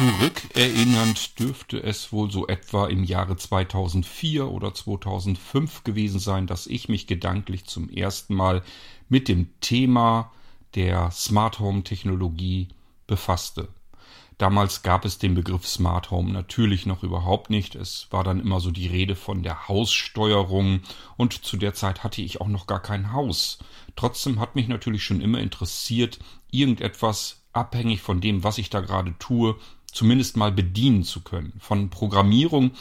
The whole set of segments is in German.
Zurückerinnernd dürfte es wohl so etwa im Jahre 2004 oder 2005 gewesen sein, dass ich mich gedanklich zum ersten Mal mit dem Thema der Smart Home Technologie befasste. Damals gab es den Begriff Smart Home natürlich noch überhaupt nicht. Es war dann immer so die Rede von der Haussteuerung und zu der Zeit hatte ich auch noch gar kein Haus. Trotzdem hat mich natürlich schon immer interessiert, irgendetwas abhängig von dem, was ich da gerade tue, zumindest mal bedienen zu können. Von Programmierung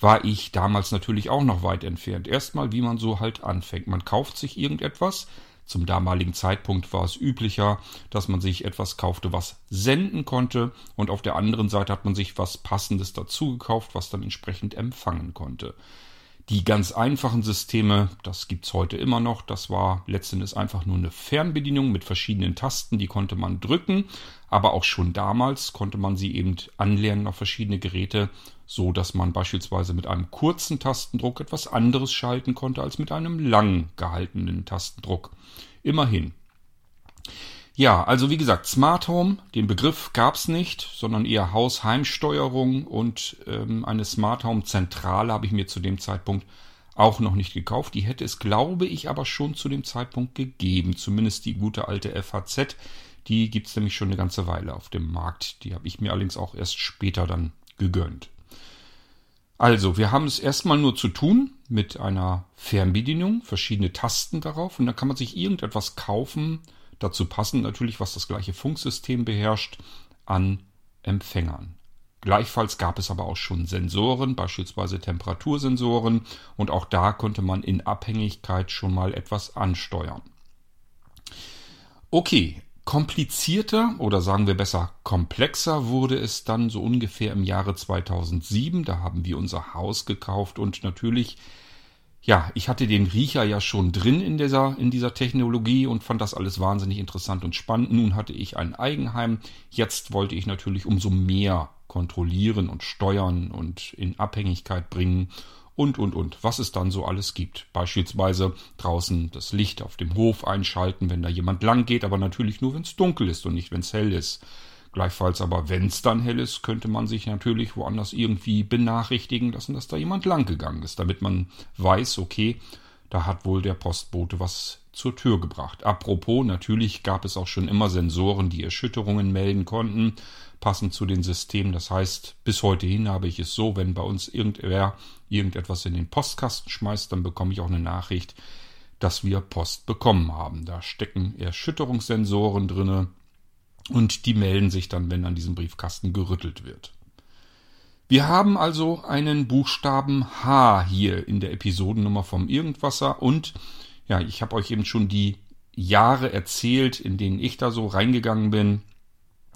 war ich damals natürlich auch noch weit entfernt. Erstmal, wie man so halt anfängt. Man kauft sich irgendetwas, zum damaligen Zeitpunkt war es üblicher, dass man sich etwas kaufte, was senden konnte und auf der anderen Seite hat man sich was Passendes dazu gekauft, was dann entsprechend empfangen konnte. Die ganz einfachen Systeme, das gibt's heute immer noch, das war letztendlich einfach nur eine Fernbedienung mit verschiedenen Tasten, die konnte man drücken, aber auch schon damals konnte man sie eben anlernen auf verschiedene Geräte, so dass man beispielsweise mit einem kurzen Tastendruck etwas anderes schalten konnte als mit einem lang gehaltenen Tastendruck. Immerhin. Ja, also wie gesagt, Smart Home, den Begriff gab's nicht, sondern eher Haus-Heimsteuerung und ähm, eine Smart Home Zentrale habe ich mir zu dem Zeitpunkt auch noch nicht gekauft. Die hätte es, glaube ich, aber schon zu dem Zeitpunkt gegeben. Zumindest die gute alte FHZ. Die gibt's nämlich schon eine ganze Weile auf dem Markt. Die habe ich mir allerdings auch erst später dann gegönnt. Also, wir haben es erstmal nur zu tun mit einer Fernbedienung, verschiedene Tasten darauf und dann kann man sich irgendetwas kaufen, dazu passend natürlich, was das gleiche Funksystem beherrscht, an Empfängern. Gleichfalls gab es aber auch schon Sensoren, beispielsweise Temperatursensoren, und auch da konnte man in Abhängigkeit schon mal etwas ansteuern. Okay, komplizierter oder sagen wir besser komplexer wurde es dann so ungefähr im Jahre 2007. Da haben wir unser Haus gekauft und natürlich ja, ich hatte den Riecher ja schon drin in dieser, in dieser Technologie und fand das alles wahnsinnig interessant und spannend. Nun hatte ich ein Eigenheim. Jetzt wollte ich natürlich umso mehr kontrollieren und steuern und in Abhängigkeit bringen und, und, und, was es dann so alles gibt. Beispielsweise draußen das Licht auf dem Hof einschalten, wenn da jemand lang geht, aber natürlich nur, wenn es dunkel ist und nicht, wenn es hell ist. Gleichfalls aber, wenn es dann hell ist, könnte man sich natürlich woanders irgendwie benachrichtigen lassen, dass da jemand lang gegangen ist, damit man weiß, okay, da hat wohl der Postbote was zur Tür gebracht. Apropos, natürlich gab es auch schon immer Sensoren, die Erschütterungen melden konnten, passend zu den Systemen. Das heißt, bis heute hin habe ich es so, wenn bei uns irgendwer irgendetwas in den Postkasten schmeißt, dann bekomme ich auch eine Nachricht, dass wir Post bekommen haben. Da stecken Erschütterungssensoren drinne, und die melden sich dann, wenn an diesem Briefkasten gerüttelt wird. Wir haben also einen Buchstaben H hier in der Episodennummer vom Irgendwasser und ja, ich habe euch eben schon die Jahre erzählt, in denen ich da so reingegangen bin.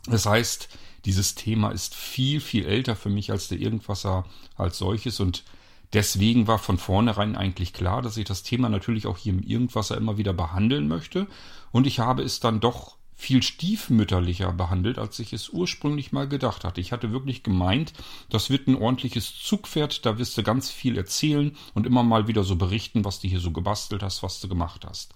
Das heißt, dieses Thema ist viel, viel älter für mich als der Irgendwasser als solches und deswegen war von vornherein eigentlich klar, dass ich das Thema natürlich auch hier im Irgendwasser immer wieder behandeln möchte und ich habe es dann doch viel stiefmütterlicher behandelt, als ich es ursprünglich mal gedacht hatte. Ich hatte wirklich gemeint, das wird ein ordentliches Zugpferd, da wirst du ganz viel erzählen und immer mal wieder so berichten, was du hier so gebastelt hast, was du gemacht hast.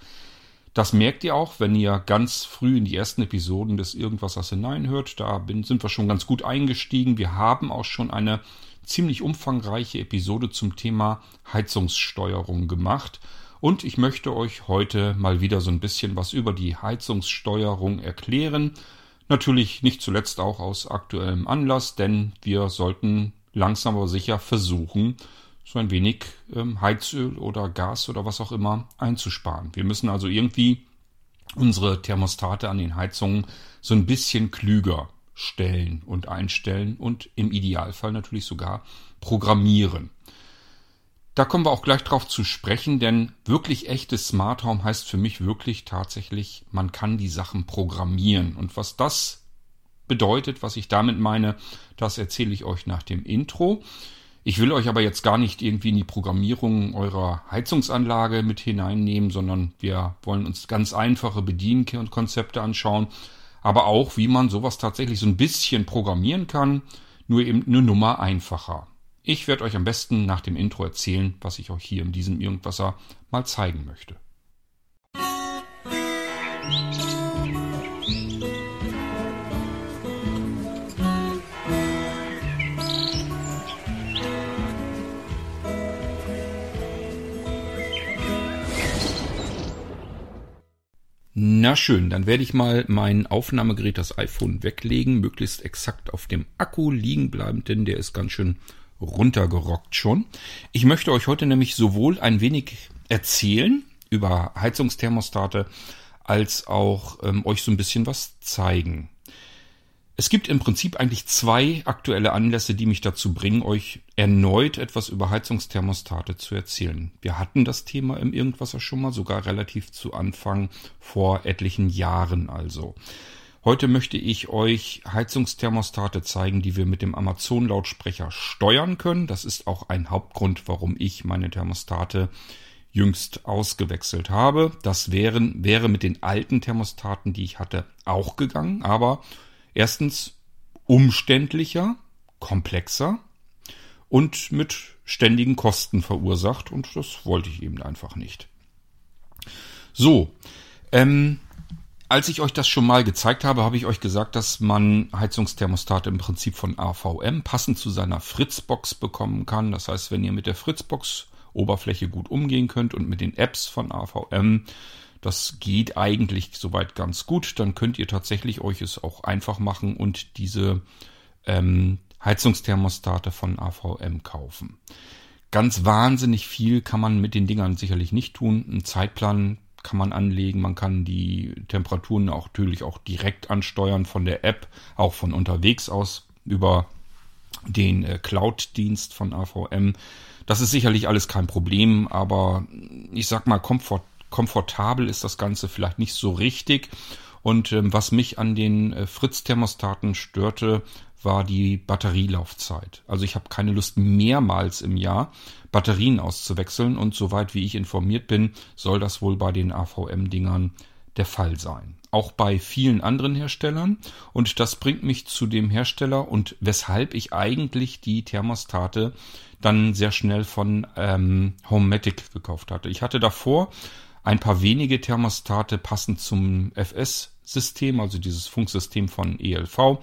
Das merkt ihr auch, wenn ihr ganz früh in die ersten Episoden des Irgendwassers hineinhört. Da bin, sind wir schon ganz gut eingestiegen. Wir haben auch schon eine ziemlich umfangreiche Episode zum Thema Heizungssteuerung gemacht. Und ich möchte euch heute mal wieder so ein bisschen was über die Heizungssteuerung erklären. Natürlich nicht zuletzt auch aus aktuellem Anlass, denn wir sollten langsam aber sicher versuchen, so ein wenig ähm, Heizöl oder Gas oder was auch immer einzusparen. Wir müssen also irgendwie unsere Thermostate an den Heizungen so ein bisschen klüger stellen und einstellen und im Idealfall natürlich sogar programmieren. Da kommen wir auch gleich drauf zu sprechen, denn wirklich echtes Smart Home heißt für mich wirklich tatsächlich, man kann die Sachen programmieren. Und was das bedeutet, was ich damit meine, das erzähle ich euch nach dem Intro. Ich will euch aber jetzt gar nicht irgendwie in die Programmierung eurer Heizungsanlage mit hineinnehmen, sondern wir wollen uns ganz einfache Bedienkonzepte anschauen, aber auch, wie man sowas tatsächlich so ein bisschen programmieren kann, nur eben eine Nummer einfacher. Ich werde euch am besten nach dem Intro erzählen, was ich euch hier in diesem Irgendwasser mal zeigen möchte. Na schön, dann werde ich mal mein Aufnahmegerät, das iPhone, weglegen, möglichst exakt auf dem Akku liegen bleiben, denn der ist ganz schön runtergerockt schon. Ich möchte euch heute nämlich sowohl ein wenig erzählen über Heizungsthermostate, als auch ähm, euch so ein bisschen was zeigen. Es gibt im Prinzip eigentlich zwei aktuelle Anlässe, die mich dazu bringen, euch erneut etwas über Heizungsthermostate zu erzählen. Wir hatten das Thema im Irgendwasser schon mal, sogar relativ zu Anfang vor etlichen Jahren also. Heute möchte ich euch Heizungsthermostate zeigen, die wir mit dem Amazon-Lautsprecher steuern können. Das ist auch ein Hauptgrund, warum ich meine Thermostate jüngst ausgewechselt habe. Das wären, wäre mit den alten Thermostaten, die ich hatte, auch gegangen, aber Erstens umständlicher, komplexer und mit ständigen Kosten verursacht und das wollte ich eben einfach nicht. So, ähm, als ich euch das schon mal gezeigt habe, habe ich euch gesagt, dass man Heizungsthermostate im Prinzip von AVM passend zu seiner Fritzbox bekommen kann. Das heißt, wenn ihr mit der Fritzbox Oberfläche gut umgehen könnt und mit den Apps von AVM das geht eigentlich soweit ganz gut. Dann könnt ihr tatsächlich euch es auch einfach machen und diese ähm, Heizungsthermostate von AVM kaufen. Ganz wahnsinnig viel kann man mit den Dingern sicherlich nicht tun. Einen Zeitplan kann man anlegen. Man kann die Temperaturen auch natürlich auch direkt ansteuern von der App, auch von unterwegs aus über den äh, Cloud-Dienst von AVM. Das ist sicherlich alles kein Problem, aber ich sag mal, Komfort komfortabel ist das Ganze vielleicht nicht so richtig. Und ähm, was mich an den äh, Fritz-Thermostaten störte, war die Batterielaufzeit. Also ich habe keine Lust mehrmals im Jahr Batterien auszuwechseln und soweit wie ich informiert bin, soll das wohl bei den AVM-Dingern der Fall sein. Auch bei vielen anderen Herstellern. Und das bringt mich zu dem Hersteller und weshalb ich eigentlich die Thermostate dann sehr schnell von ähm, Homematic gekauft hatte. Ich hatte davor ein paar wenige Thermostate passend zum FS-System, also dieses Funksystem von ELV,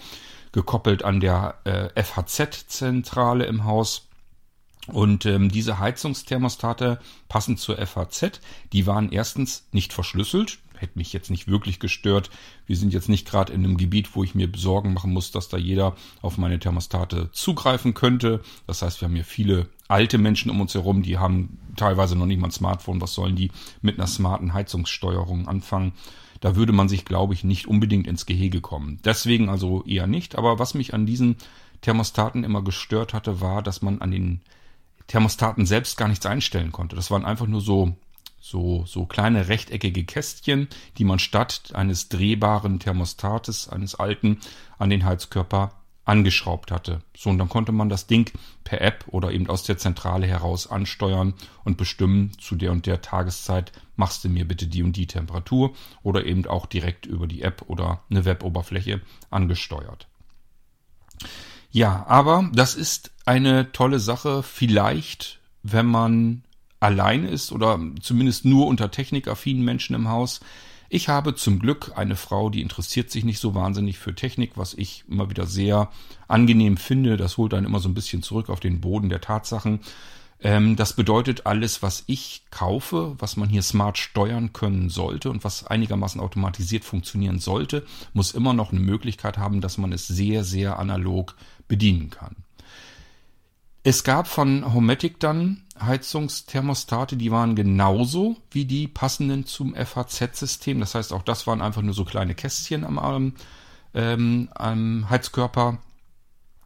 gekoppelt an der äh, FHZ-Zentrale im Haus. Und ähm, diese Heizungsthermostate passend zur FHZ, die waren erstens nicht verschlüsselt, hätte mich jetzt nicht wirklich gestört. Wir sind jetzt nicht gerade in einem Gebiet, wo ich mir Sorgen machen muss, dass da jeder auf meine Thermostate zugreifen könnte. Das heißt, wir haben hier viele alte Menschen um uns herum, die haben teilweise noch nicht mal ein Smartphone. Was sollen die mit einer smarten Heizungssteuerung anfangen? Da würde man sich, glaube ich, nicht unbedingt ins Gehege kommen. Deswegen also eher nicht. Aber was mich an diesen Thermostaten immer gestört hatte, war, dass man an den Thermostaten selbst gar nichts einstellen konnte. Das waren einfach nur so so, so kleine rechteckige Kästchen, die man statt eines drehbaren Thermostates, eines alten, an den Heizkörper angeschraubt hatte. So, und dann konnte man das Ding per App oder eben aus der Zentrale heraus ansteuern und bestimmen, zu der und der Tageszeit machst du mir bitte die und die Temperatur oder eben auch direkt über die App oder eine Weboberfläche angesteuert. Ja, aber das ist eine tolle Sache, vielleicht, wenn man allein ist oder zumindest nur unter technikaffinen Menschen im Haus. Ich habe zum Glück eine Frau, die interessiert sich nicht so wahnsinnig für Technik, was ich immer wieder sehr angenehm finde. Das holt dann immer so ein bisschen zurück auf den Boden der Tatsachen. Ähm, das bedeutet, alles, was ich kaufe, was man hier smart steuern können sollte und was einigermaßen automatisiert funktionieren sollte, muss immer noch eine Möglichkeit haben, dass man es sehr, sehr analog bedienen kann. Es gab von Homatic dann Heizungsthermostate, die waren genauso wie die passenden zum FHZ-System. Das heißt, auch das waren einfach nur so kleine Kästchen am, ähm, am Heizkörper.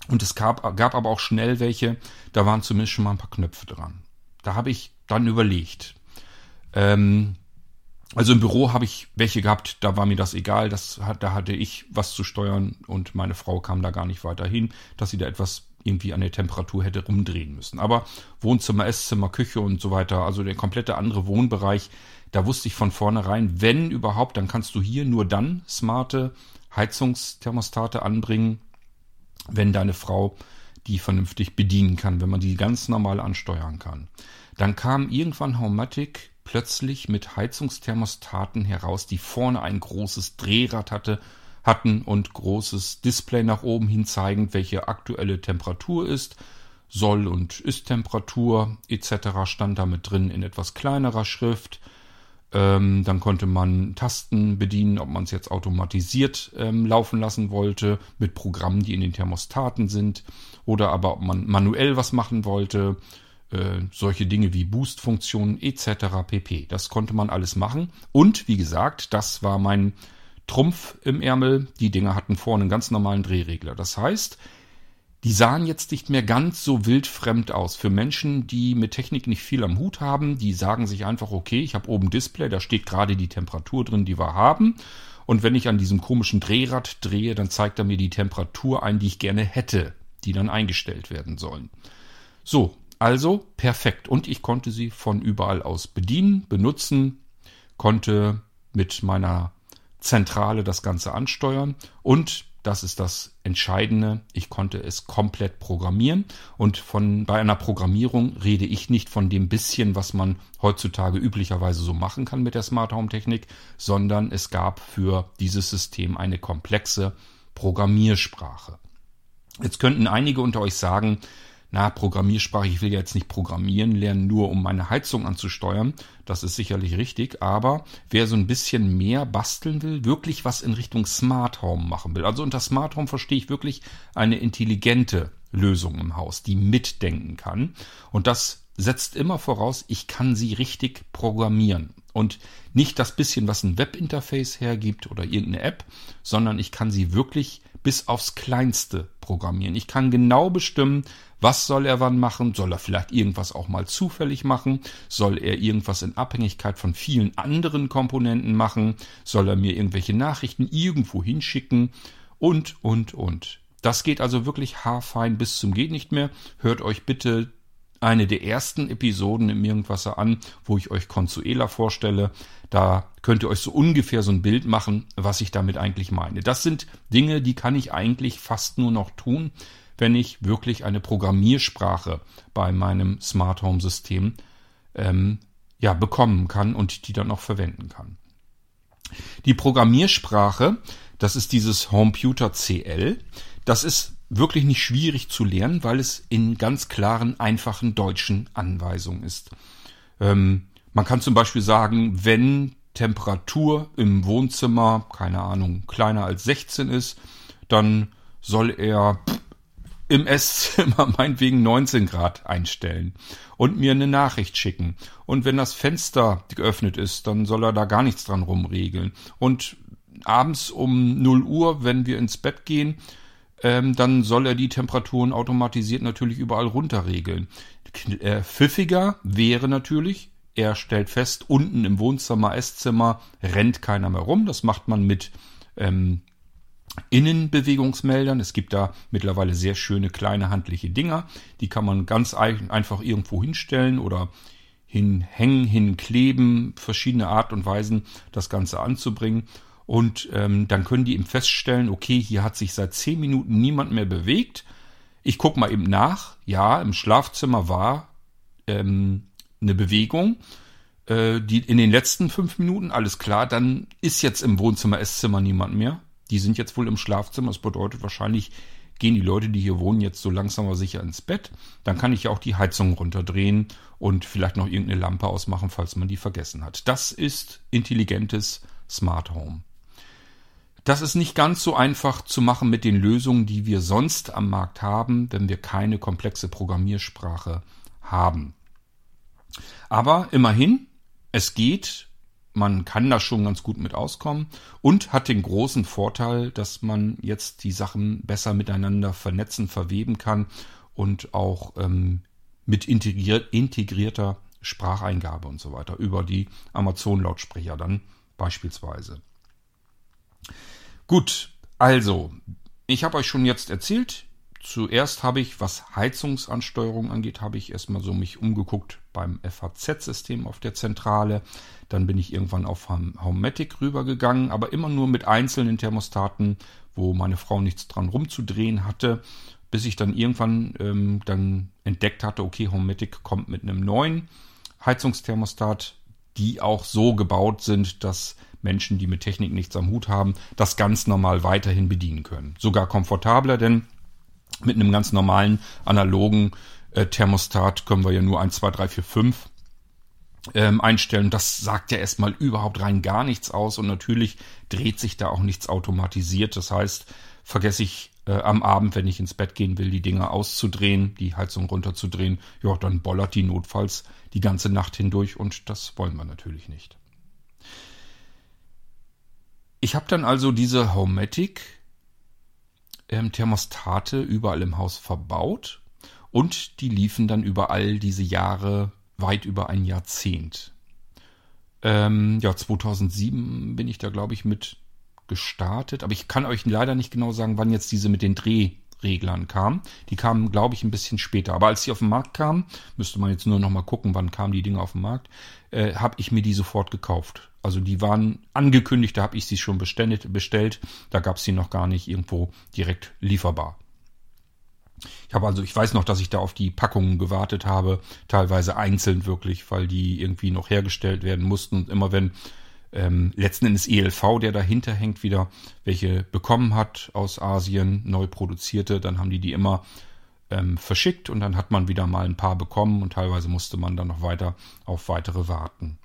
Und es gab, gab aber auch schnell welche, da waren zumindest schon mal ein paar Knöpfe dran. Da habe ich dann überlegt. Ähm, also im Büro habe ich welche gehabt, da war mir das egal, das, da hatte ich was zu steuern und meine Frau kam da gar nicht weiter hin, dass sie da etwas irgendwie an der Temperatur hätte rumdrehen müssen. Aber Wohnzimmer, Esszimmer, Küche und so weiter, also der komplette andere Wohnbereich, da wusste ich von vornherein, wenn überhaupt, dann kannst du hier nur dann smarte Heizungsthermostate anbringen, wenn deine Frau die vernünftig bedienen kann, wenn man die ganz normal ansteuern kann. Dann kam irgendwann Haumatic plötzlich mit Heizungsthermostaten heraus, die vorne ein großes Drehrad hatte, hatten und großes Display nach oben hin zeigend, welche aktuelle Temperatur ist. Soll- und Ist-Temperatur etc. stand da mit drin in etwas kleinerer Schrift. Ähm, dann konnte man Tasten bedienen, ob man es jetzt automatisiert ähm, laufen lassen wollte, mit Programmen, die in den Thermostaten sind, oder aber ob man manuell was machen wollte. Äh, solche Dinge wie Boost-Funktionen etc. pp. Das konnte man alles machen. Und wie gesagt, das war mein Trumpf im Ärmel. Die Dinger hatten vorne einen ganz normalen Drehregler. Das heißt, die sahen jetzt nicht mehr ganz so wildfremd aus. Für Menschen, die mit Technik nicht viel am Hut haben, die sagen sich einfach, okay, ich habe oben Display, da steht gerade die Temperatur drin, die wir haben. Und wenn ich an diesem komischen Drehrad drehe, dann zeigt er mir die Temperatur ein, die ich gerne hätte, die dann eingestellt werden sollen. So, also perfekt. Und ich konnte sie von überall aus bedienen, benutzen, konnte mit meiner Zentrale das Ganze ansteuern und das ist das Entscheidende. Ich konnte es komplett programmieren. Und von, bei einer Programmierung rede ich nicht von dem bisschen, was man heutzutage üblicherweise so machen kann mit der Smart Home Technik, sondern es gab für dieses System eine komplexe Programmiersprache. Jetzt könnten einige unter euch sagen, na, Programmiersprache, ich will ja jetzt nicht programmieren lernen, nur um meine Heizung anzusteuern. Das ist sicherlich richtig, aber wer so ein bisschen mehr basteln will, wirklich was in Richtung Smart Home machen will. Also unter Smart Home verstehe ich wirklich eine intelligente Lösung im Haus, die mitdenken kann. Und das setzt immer voraus, ich kann sie richtig programmieren. Und nicht das bisschen, was ein Webinterface hergibt oder irgendeine App, sondern ich kann sie wirklich bis aufs Kleinste programmieren. Ich kann genau bestimmen, was soll er wann machen? Soll er vielleicht irgendwas auch mal zufällig machen? Soll er irgendwas in Abhängigkeit von vielen anderen Komponenten machen? Soll er mir irgendwelche Nachrichten irgendwo hinschicken? Und, und, und. Das geht also wirklich haarfein bis zum geht nicht mehr. Hört euch bitte eine der ersten Episoden im Irgendwasser an, wo ich euch Consuela vorstelle. Da könnt ihr euch so ungefähr so ein Bild machen, was ich damit eigentlich meine. Das sind Dinge, die kann ich eigentlich fast nur noch tun, wenn ich wirklich eine Programmiersprache bei meinem Smart Home System ähm, ja, bekommen kann und die dann auch verwenden kann. Die Programmiersprache, das ist dieses Homeputer CL. Das ist wirklich nicht schwierig zu lernen, weil es in ganz klaren, einfachen deutschen Anweisungen ist. Ähm, man kann zum Beispiel sagen, wenn Temperatur im Wohnzimmer, keine Ahnung, kleiner als 16 ist, dann soll er im Esszimmer meinetwegen 19 Grad einstellen und mir eine Nachricht schicken. Und wenn das Fenster geöffnet ist, dann soll er da gar nichts dran rumregeln. Und abends um 0 Uhr, wenn wir ins Bett gehen, ähm, dann soll er die Temperaturen automatisiert natürlich überall runterregeln. Äh, pfiffiger wäre natürlich, er stellt fest, unten im Wohnzimmer, Esszimmer rennt keiner mehr rum. Das macht man mit ähm, Innenbewegungsmeldern. Es gibt da mittlerweile sehr schöne kleine handliche Dinger. Die kann man ganz einfach irgendwo hinstellen oder hinhängen, hinkleben, verschiedene Art und Weisen, das Ganze anzubringen. Und ähm, dann können die eben feststellen, okay, hier hat sich seit zehn Minuten niemand mehr bewegt. Ich gucke mal eben nach. Ja, im Schlafzimmer war ähm, eine Bewegung. Äh, die in den letzten fünf Minuten, alles klar, dann ist jetzt im Wohnzimmer, Esszimmer niemand mehr. Die sind jetzt wohl im Schlafzimmer. Das bedeutet wahrscheinlich gehen die Leute, die hier wohnen, jetzt so langsam aber sicher ins Bett. Dann kann ich ja auch die Heizung runterdrehen und vielleicht noch irgendeine Lampe ausmachen, falls man die vergessen hat. Das ist intelligentes Smart Home. Das ist nicht ganz so einfach zu machen mit den Lösungen, die wir sonst am Markt haben, wenn wir keine komplexe Programmiersprache haben. Aber immerhin, es geht, man kann da schon ganz gut mit auskommen und hat den großen Vorteil, dass man jetzt die Sachen besser miteinander vernetzen, verweben kann und auch ähm, mit integriert, integrierter Spracheingabe und so weiter über die Amazon-Lautsprecher dann beispielsweise. Gut, also, ich habe euch schon jetzt erzählt, zuerst habe ich, was Heizungsansteuerung angeht, habe ich erstmal so mich umgeguckt beim FAZ-System auf der Zentrale. Dann bin ich irgendwann auf Homematic rübergegangen, aber immer nur mit einzelnen Thermostaten, wo meine Frau nichts dran rumzudrehen hatte, bis ich dann irgendwann ähm, dann entdeckt hatte, okay, Homematic kommt mit einem neuen Heizungsthermostat, die auch so gebaut sind, dass Menschen, die mit Technik nichts am Hut haben, das ganz normal weiterhin bedienen können. Sogar komfortabler, denn mit einem ganz normalen analogen äh, Thermostat können wir ja nur 1, 2, 3, 4, 5 ähm, einstellen. Das sagt ja erstmal überhaupt rein gar nichts aus und natürlich dreht sich da auch nichts automatisiert. Das heißt, vergesse ich äh, am Abend, wenn ich ins Bett gehen will, die Dinger auszudrehen, die Heizung runterzudrehen, ja, dann bollert die notfalls die ganze Nacht hindurch und das wollen wir natürlich nicht. Ich habe dann also diese Homematic ähm, Thermostate überall im Haus verbaut und die liefen dann überall diese Jahre weit über ein Jahrzehnt. Ähm, ja, 2007 bin ich da, glaube ich, mit gestartet, aber ich kann euch leider nicht genau sagen, wann jetzt diese mit den Drehreglern kam. Die kamen, glaube ich, ein bisschen später. Aber als sie auf den Markt kamen, müsste man jetzt nur noch mal gucken, wann kamen die Dinge auf den Markt, äh, habe ich mir die sofort gekauft. Also die waren angekündigt, da habe ich sie schon bestellt. Da gab es sie noch gar nicht irgendwo direkt lieferbar. Ich habe also, ich weiß noch, dass ich da auf die Packungen gewartet habe, teilweise einzeln wirklich, weil die irgendwie noch hergestellt werden mussten. Und immer wenn ähm, letzten Endes ELV, der dahinter hängt, wieder welche bekommen hat aus Asien, neu produzierte, dann haben die die immer ähm, verschickt und dann hat man wieder mal ein paar bekommen und teilweise musste man dann noch weiter auf weitere warten.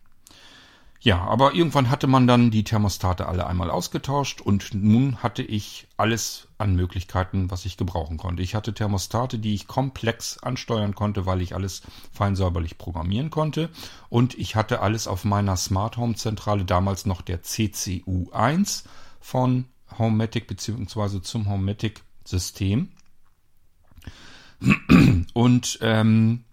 Ja, aber irgendwann hatte man dann die Thermostate alle einmal ausgetauscht und nun hatte ich alles an Möglichkeiten, was ich gebrauchen konnte. Ich hatte Thermostate, die ich komplex ansteuern konnte, weil ich alles fein säuberlich programmieren konnte und ich hatte alles auf meiner Smart Home Zentrale, damals noch der CCU1 von Homematic beziehungsweise zum Homematic System. Und ähm,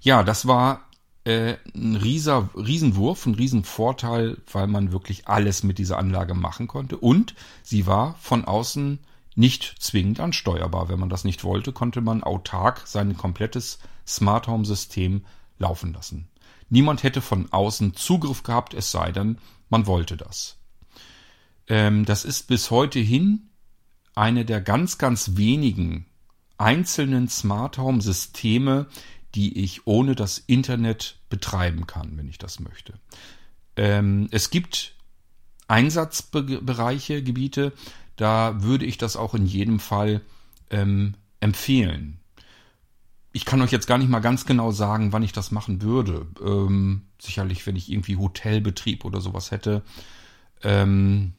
ja, das war äh, ein rieser, Riesenwurf, ein Riesenvorteil, weil man wirklich alles mit dieser Anlage machen konnte. Und sie war von außen nicht zwingend ansteuerbar. Wenn man das nicht wollte, konnte man autark sein komplettes Smart Home System laufen lassen. Niemand hätte von außen Zugriff gehabt, es sei denn, man wollte das. Ähm, das ist bis heute hin eine der ganz, ganz wenigen einzelnen Smart Home Systeme, die ich ohne das Internet betreiben kann, wenn ich das möchte. Ähm, es gibt Einsatzbereiche, Gebiete, da würde ich das auch in jedem Fall ähm, empfehlen. Ich kann euch jetzt gar nicht mal ganz genau sagen, wann ich das machen würde. Ähm, sicherlich, wenn ich irgendwie Hotelbetrieb oder sowas hätte. Ähm,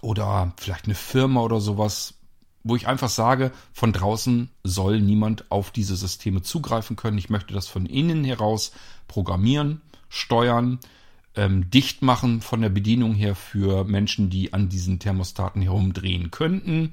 oder vielleicht eine Firma oder sowas, wo ich einfach sage, von draußen soll niemand auf diese Systeme zugreifen können. Ich möchte das von innen heraus programmieren, steuern, ähm, dicht machen von der Bedienung her für Menschen, die an diesen Thermostaten herumdrehen könnten.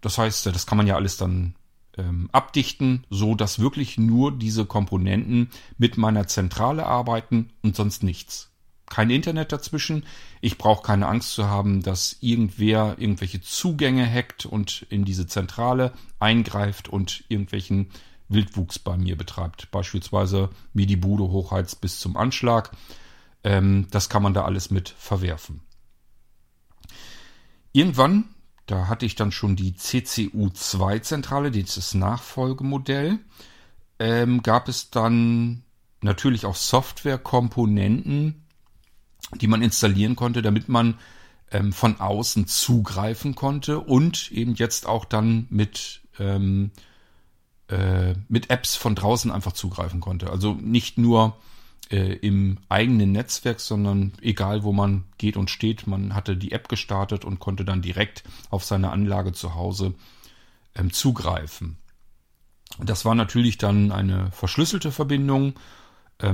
Das heißt, das kann man ja alles dann ähm, abdichten, so dass wirklich nur diese Komponenten mit meiner Zentrale arbeiten und sonst nichts kein Internet dazwischen. Ich brauche keine Angst zu haben, dass irgendwer irgendwelche Zugänge hackt und in diese Zentrale eingreift und irgendwelchen Wildwuchs bei mir betreibt. Beispielsweise mir die Bude hochheizt bis zum Anschlag. Ähm, das kann man da alles mit verwerfen. Irgendwann, da hatte ich dann schon die CCU2-Zentrale, dieses Nachfolgemodell, ähm, gab es dann natürlich auch Softwarekomponenten, die man installieren konnte, damit man ähm, von außen zugreifen konnte und eben jetzt auch dann mit, ähm, äh, mit Apps von draußen einfach zugreifen konnte. Also nicht nur äh, im eigenen Netzwerk, sondern egal wo man geht und steht, man hatte die App gestartet und konnte dann direkt auf seine Anlage zu Hause ähm, zugreifen. Das war natürlich dann eine verschlüsselte Verbindung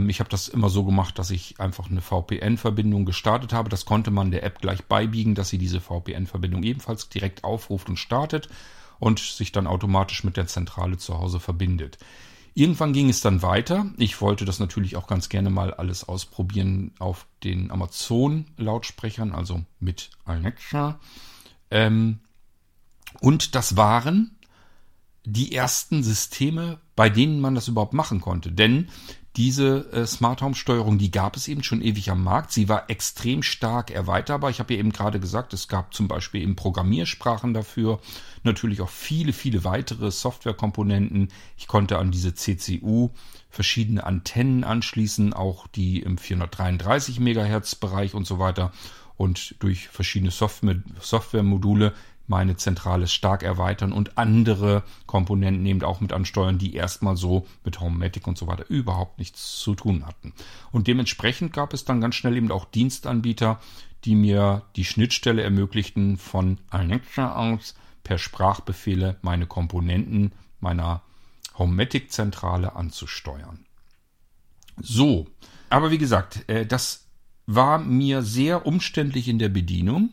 ich habe das immer so gemacht, dass ich einfach eine VPN-Verbindung gestartet habe. Das konnte man der App gleich beibiegen, dass sie diese VPN-Verbindung ebenfalls direkt aufruft und startet und sich dann automatisch mit der Zentrale zu Hause verbindet. Irgendwann ging es dann weiter. Ich wollte das natürlich auch ganz gerne mal alles ausprobieren auf den Amazon-Lautsprechern, also mit Alexa. Ähm, und das waren die ersten Systeme, bei denen man das überhaupt machen konnte. Denn diese äh, Smart Home Steuerung, die gab es eben schon ewig am Markt. Sie war extrem stark erweiterbar. Ich habe ja eben gerade gesagt, es gab zum Beispiel eben Programmiersprachen dafür, natürlich auch viele, viele weitere Softwarekomponenten. Ich konnte an diese CCU verschiedene Antennen anschließen, auch die im 433 Megahertz Bereich und so weiter. Und durch verschiedene Software, Softwaremodule meine Zentrale stark erweitern und andere Komponenten eben auch mit ansteuern, die erstmal so mit Homematic und so weiter überhaupt nichts zu tun hatten. Und dementsprechend gab es dann ganz schnell eben auch Dienstanbieter, die mir die Schnittstelle ermöglichten, von Alexa aus per Sprachbefehle meine Komponenten meiner Homematic-Zentrale anzusteuern. So, aber wie gesagt, äh, das war mir sehr umständlich in der Bedienung.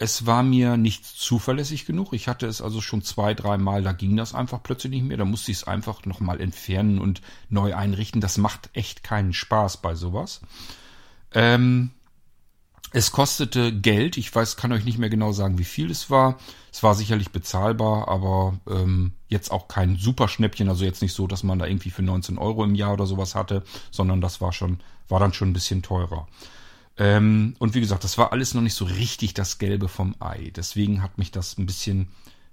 Es war mir nicht zuverlässig genug. Ich hatte es also schon zwei, drei Mal, da ging das einfach plötzlich nicht mehr. Da musste ich es einfach nochmal entfernen und neu einrichten. Das macht echt keinen Spaß bei sowas. Ähm, es kostete Geld. Ich weiß, kann euch nicht mehr genau sagen, wie viel es war. Es war sicherlich bezahlbar, aber ähm, jetzt auch kein Superschnäppchen. Also jetzt nicht so, dass man da irgendwie für 19 Euro im Jahr oder sowas hatte, sondern das war schon, war dann schon ein bisschen teurer. Ähm, und wie gesagt, das war alles noch nicht so richtig das Gelbe vom Ei. Deswegen hat mich das ein bisschen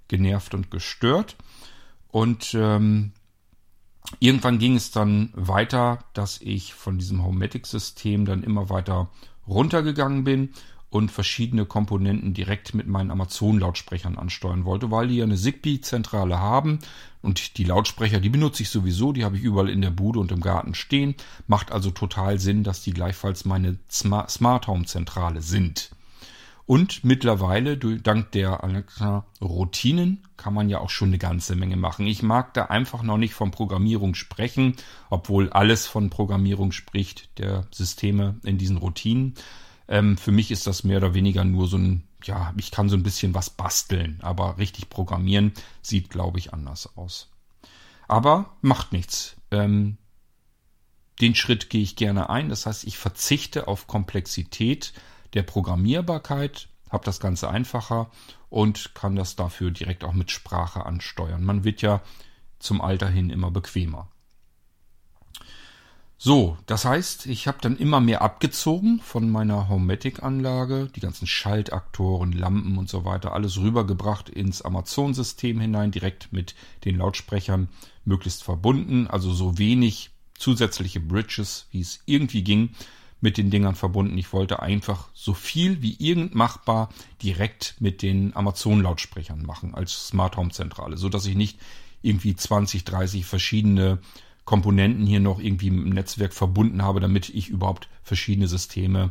genervt und gestört. Und ähm, irgendwann ging es dann weiter, dass ich von diesem Homematic-System dann immer weiter runtergegangen bin und verschiedene Komponenten direkt mit meinen Amazon-Lautsprechern ansteuern wollte, weil die ja eine Zigbee-Zentrale haben und die Lautsprecher, die benutze ich sowieso, die habe ich überall in der Bude und im Garten stehen. Macht also total Sinn, dass die gleichfalls meine Smart Home-Zentrale sind. Und mittlerweile, dank der Alexa-Routinen, kann man ja auch schon eine ganze Menge machen. Ich mag da einfach noch nicht von Programmierung sprechen, obwohl alles von Programmierung spricht, der Systeme in diesen Routinen. Ähm, für mich ist das mehr oder weniger nur so ein, ja, ich kann so ein bisschen was basteln, aber richtig programmieren sieht, glaube ich, anders aus. Aber macht nichts. Ähm, den Schritt gehe ich gerne ein. Das heißt, ich verzichte auf Komplexität der Programmierbarkeit, habe das Ganze einfacher und kann das dafür direkt auch mit Sprache ansteuern. Man wird ja zum Alter hin immer bequemer. So, das heißt, ich habe dann immer mehr abgezogen von meiner Homematic-Anlage, die ganzen Schaltaktoren, Lampen und so weiter, alles rübergebracht ins Amazon-System hinein, direkt mit den Lautsprechern möglichst verbunden, also so wenig zusätzliche Bridges, wie es irgendwie ging, mit den Dingern verbunden. Ich wollte einfach so viel wie irgend machbar direkt mit den Amazon-Lautsprechern machen als Smart Home Zentrale, so dass ich nicht irgendwie 20, 30 verschiedene Komponenten hier noch irgendwie im Netzwerk verbunden habe, damit ich überhaupt verschiedene Systeme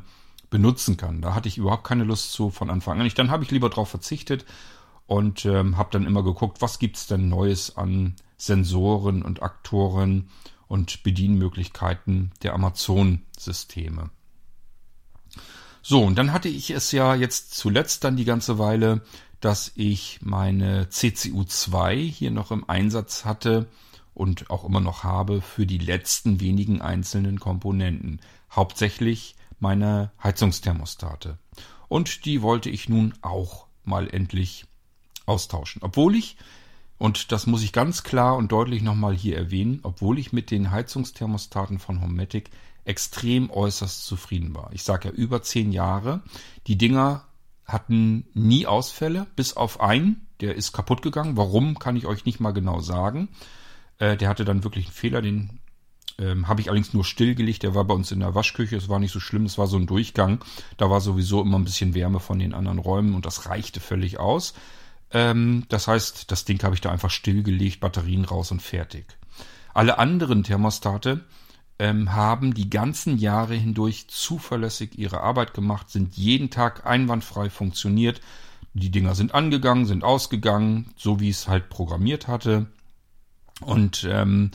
benutzen kann. Da hatte ich überhaupt keine Lust zu von Anfang an. Ich, dann habe ich lieber darauf verzichtet und ähm, habe dann immer geguckt, was gibt's denn Neues an Sensoren und Aktoren und Bedienmöglichkeiten der Amazon-Systeme. So, und dann hatte ich es ja jetzt zuletzt dann die ganze Weile, dass ich meine CCU2 hier noch im Einsatz hatte und auch immer noch habe für die letzten wenigen einzelnen Komponenten. Hauptsächlich meine Heizungsthermostate. Und die wollte ich nun auch mal endlich austauschen. Obwohl ich, und das muss ich ganz klar und deutlich nochmal hier erwähnen, obwohl ich mit den Heizungsthermostaten von Homematic extrem äußerst zufrieden war. Ich sage ja über zehn Jahre. Die Dinger hatten nie Ausfälle, bis auf einen, der ist kaputt gegangen. Warum, kann ich euch nicht mal genau sagen. Äh, der hatte dann wirklich einen Fehler, den ähm, habe ich allerdings nur stillgelegt. Der war bei uns in der Waschküche. Es war nicht so schlimm. Es war so ein Durchgang. Da war sowieso immer ein bisschen Wärme von den anderen Räumen und das reichte völlig aus. Ähm, das heißt, das Ding habe ich da einfach stillgelegt, Batterien raus und fertig. Alle anderen Thermostate ähm, haben die ganzen Jahre hindurch zuverlässig ihre Arbeit gemacht, sind jeden Tag einwandfrei funktioniert. Die Dinger sind angegangen, sind ausgegangen, so wie es halt programmiert hatte. Und ähm,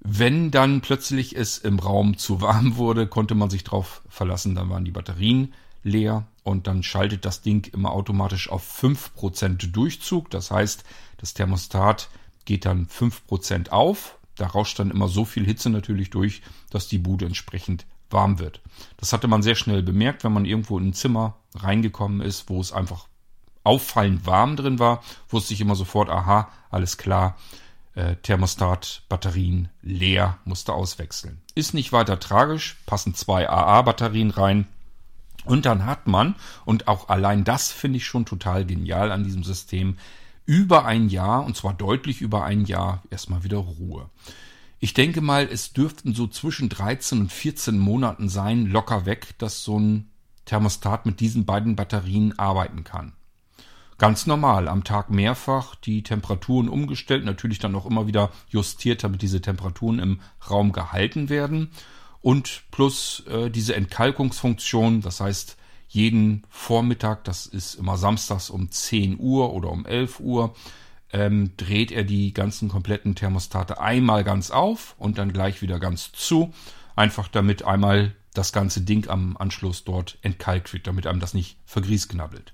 wenn dann plötzlich es im Raum zu warm wurde, konnte man sich darauf verlassen, dann waren die Batterien leer und dann schaltet das Ding immer automatisch auf 5% Durchzug. Das heißt, das Thermostat geht dann 5% auf. Da rauscht dann immer so viel Hitze natürlich durch, dass die Bude entsprechend warm wird. Das hatte man sehr schnell bemerkt, wenn man irgendwo in ein Zimmer reingekommen ist, wo es einfach auffallend warm drin war, wusste ich immer sofort, aha, alles klar, äh, Thermostat, Batterien leer, musste auswechseln. Ist nicht weiter tragisch, passen zwei AA-Batterien rein. Und dann hat man, und auch allein das finde ich schon total genial an diesem System, über ein Jahr, und zwar deutlich über ein Jahr, erstmal wieder Ruhe. Ich denke mal, es dürften so zwischen 13 und 14 Monaten sein, locker weg, dass so ein Thermostat mit diesen beiden Batterien arbeiten kann. Ganz normal, am Tag mehrfach die Temperaturen umgestellt, natürlich dann auch immer wieder justiert, damit diese Temperaturen im Raum gehalten werden. Und plus äh, diese Entkalkungsfunktion, das heißt, jeden Vormittag, das ist immer samstags um 10 Uhr oder um 11 Uhr, ähm, dreht er die ganzen kompletten Thermostate einmal ganz auf und dann gleich wieder ganz zu. Einfach damit einmal das ganze Ding am Anschluss dort entkalkt wird, damit einem das nicht vergriesknabbelt.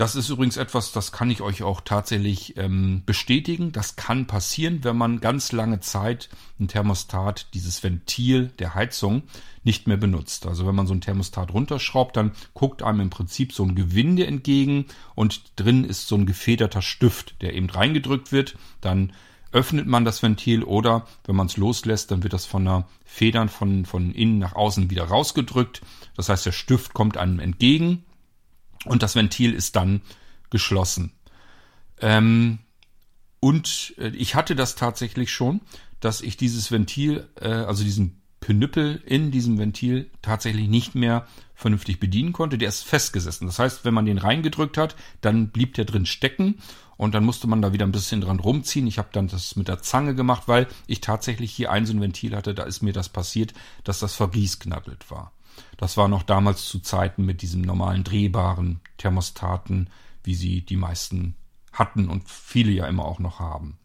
Das ist übrigens etwas, das kann ich euch auch tatsächlich ähm, bestätigen. Das kann passieren, wenn man ganz lange Zeit ein Thermostat, dieses Ventil der Heizung, nicht mehr benutzt. Also wenn man so ein Thermostat runterschraubt, dann guckt einem im Prinzip so ein Gewinde entgegen und drin ist so ein gefederter Stift, der eben reingedrückt wird. Dann öffnet man das Ventil oder wenn man es loslässt, dann wird das von der Federn von, von innen nach außen wieder rausgedrückt. Das heißt, der Stift kommt einem entgegen und das Ventil ist dann geschlossen. Ähm, und äh, ich hatte das tatsächlich schon, dass ich dieses Ventil, äh, also diesen Penüppel in diesem Ventil tatsächlich nicht mehr vernünftig bedienen konnte. Der ist festgesessen. Das heißt, wenn man den reingedrückt hat, dann blieb der drin stecken und dann musste man da wieder ein bisschen dran rumziehen. Ich habe dann das mit der Zange gemacht, weil ich tatsächlich hier ein so ein Ventil hatte. Da ist mir das passiert, dass das vergießknabbelt war. Das war noch damals zu Zeiten mit diesem normalen drehbaren Thermostaten, wie sie die meisten hatten und viele ja immer auch noch haben.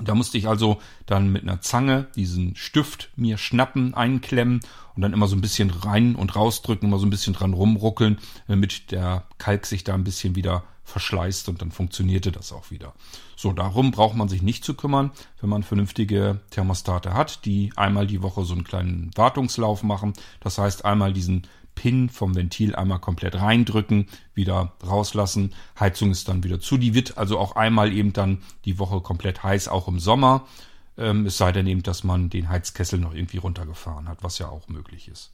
Da musste ich also dann mit einer Zange diesen Stift mir schnappen, einklemmen und dann immer so ein bisschen rein und rausdrücken, immer so ein bisschen dran rumruckeln, damit der Kalk sich da ein bisschen wieder verschleißt und dann funktionierte das auch wieder. So, darum braucht man sich nicht zu kümmern, wenn man vernünftige Thermostate hat, die einmal die Woche so einen kleinen Wartungslauf machen. Das heißt, einmal diesen Pin vom Ventil einmal komplett reindrücken, wieder rauslassen. Heizung ist dann wieder zu. Die wird also auch einmal eben dann die Woche komplett heiß, auch im Sommer. Ähm, es sei denn eben, dass man den Heizkessel noch irgendwie runtergefahren hat, was ja auch möglich ist.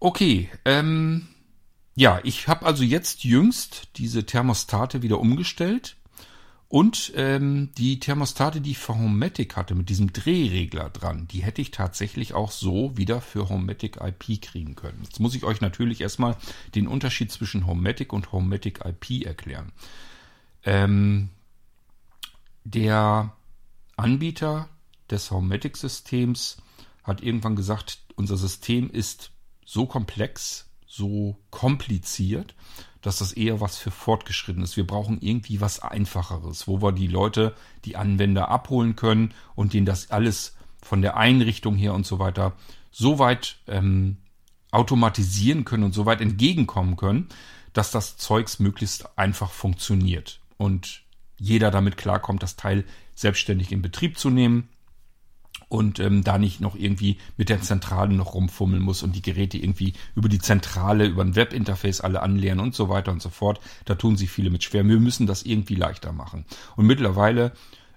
Okay, ähm, ja, ich habe also jetzt jüngst diese Thermostate wieder umgestellt. Und ähm, die Thermostate, die ich für Homematic hatte, mit diesem Drehregler dran, die hätte ich tatsächlich auch so wieder für Homematic IP kriegen können. Jetzt muss ich euch natürlich erstmal den Unterschied zwischen Homematic und Homematic IP erklären. Ähm, der Anbieter des Homematic-Systems hat irgendwann gesagt, unser System ist so komplex, so kompliziert, dass das eher was für fortgeschritten ist. Wir brauchen irgendwie was Einfacheres, wo wir die Leute, die Anwender abholen können und denen das alles von der Einrichtung her und so weiter so weit ähm, automatisieren können und so weit entgegenkommen können, dass das Zeugs möglichst einfach funktioniert und jeder damit klarkommt, das Teil selbstständig in Betrieb zu nehmen und ähm, da nicht noch irgendwie mit der Zentrale noch rumfummeln muss und die Geräte irgendwie über die Zentrale, über ein Webinterface alle anlernen und so weiter und so fort. Da tun sich viele mit schwer. Wir müssen das irgendwie leichter machen. Und mittlerweile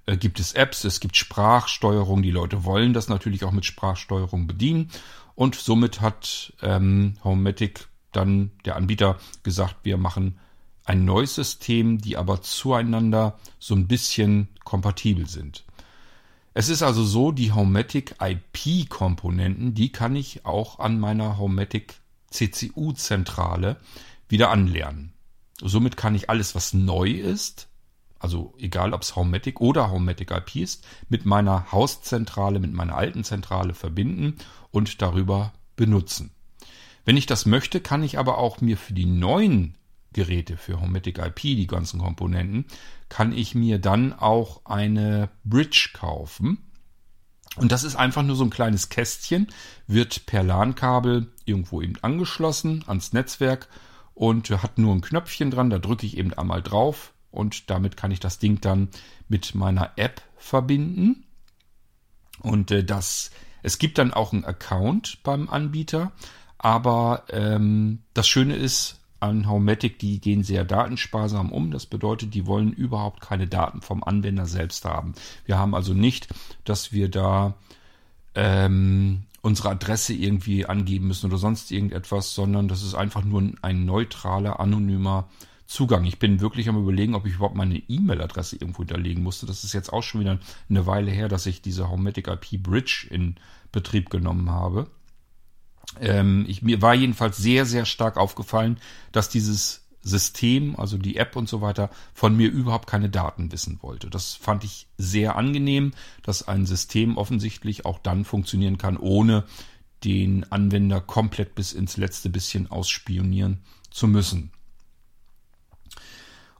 äh, gibt es Apps, es gibt Sprachsteuerung. Die Leute wollen das natürlich auch mit Sprachsteuerung bedienen. Und somit hat ähm, Homematic dann der Anbieter gesagt, wir machen ein neues System, die aber zueinander so ein bisschen kompatibel sind. Es ist also so, die Homematic IP-Komponenten, die kann ich auch an meiner Homematic CCU-Zentrale wieder anlernen. Somit kann ich alles, was neu ist, also egal ob es Homematic oder Homematic IP ist, mit meiner Hauszentrale, mit meiner alten Zentrale verbinden und darüber benutzen. Wenn ich das möchte, kann ich aber auch mir für die neuen Geräte für Homematic IP, die ganzen Komponenten, kann ich mir dann auch eine Bridge kaufen. Und das ist einfach nur so ein kleines Kästchen, wird per LAN-Kabel irgendwo eben angeschlossen ans Netzwerk und hat nur ein Knöpfchen dran, da drücke ich eben einmal drauf und damit kann ich das Ding dann mit meiner App verbinden. Und äh, das, es gibt dann auch einen Account beim Anbieter, aber ähm, das Schöne ist, an Haumatic, die gehen sehr datensparsam um. Das bedeutet, die wollen überhaupt keine Daten vom Anwender selbst haben. Wir haben also nicht, dass wir da ähm, unsere Adresse irgendwie angeben müssen oder sonst irgendetwas, sondern das ist einfach nur ein, ein neutraler, anonymer Zugang. Ich bin wirklich am überlegen, ob ich überhaupt meine E-Mail-Adresse irgendwo hinterlegen musste. Das ist jetzt auch schon wieder eine Weile her, dass ich diese Haumatic IP Bridge in Betrieb genommen habe. Ähm, ich, mir war jedenfalls sehr, sehr stark aufgefallen, dass dieses System, also die App und so weiter, von mir überhaupt keine Daten wissen wollte. Das fand ich sehr angenehm, dass ein System offensichtlich auch dann funktionieren kann, ohne den Anwender komplett bis ins letzte bisschen ausspionieren zu müssen.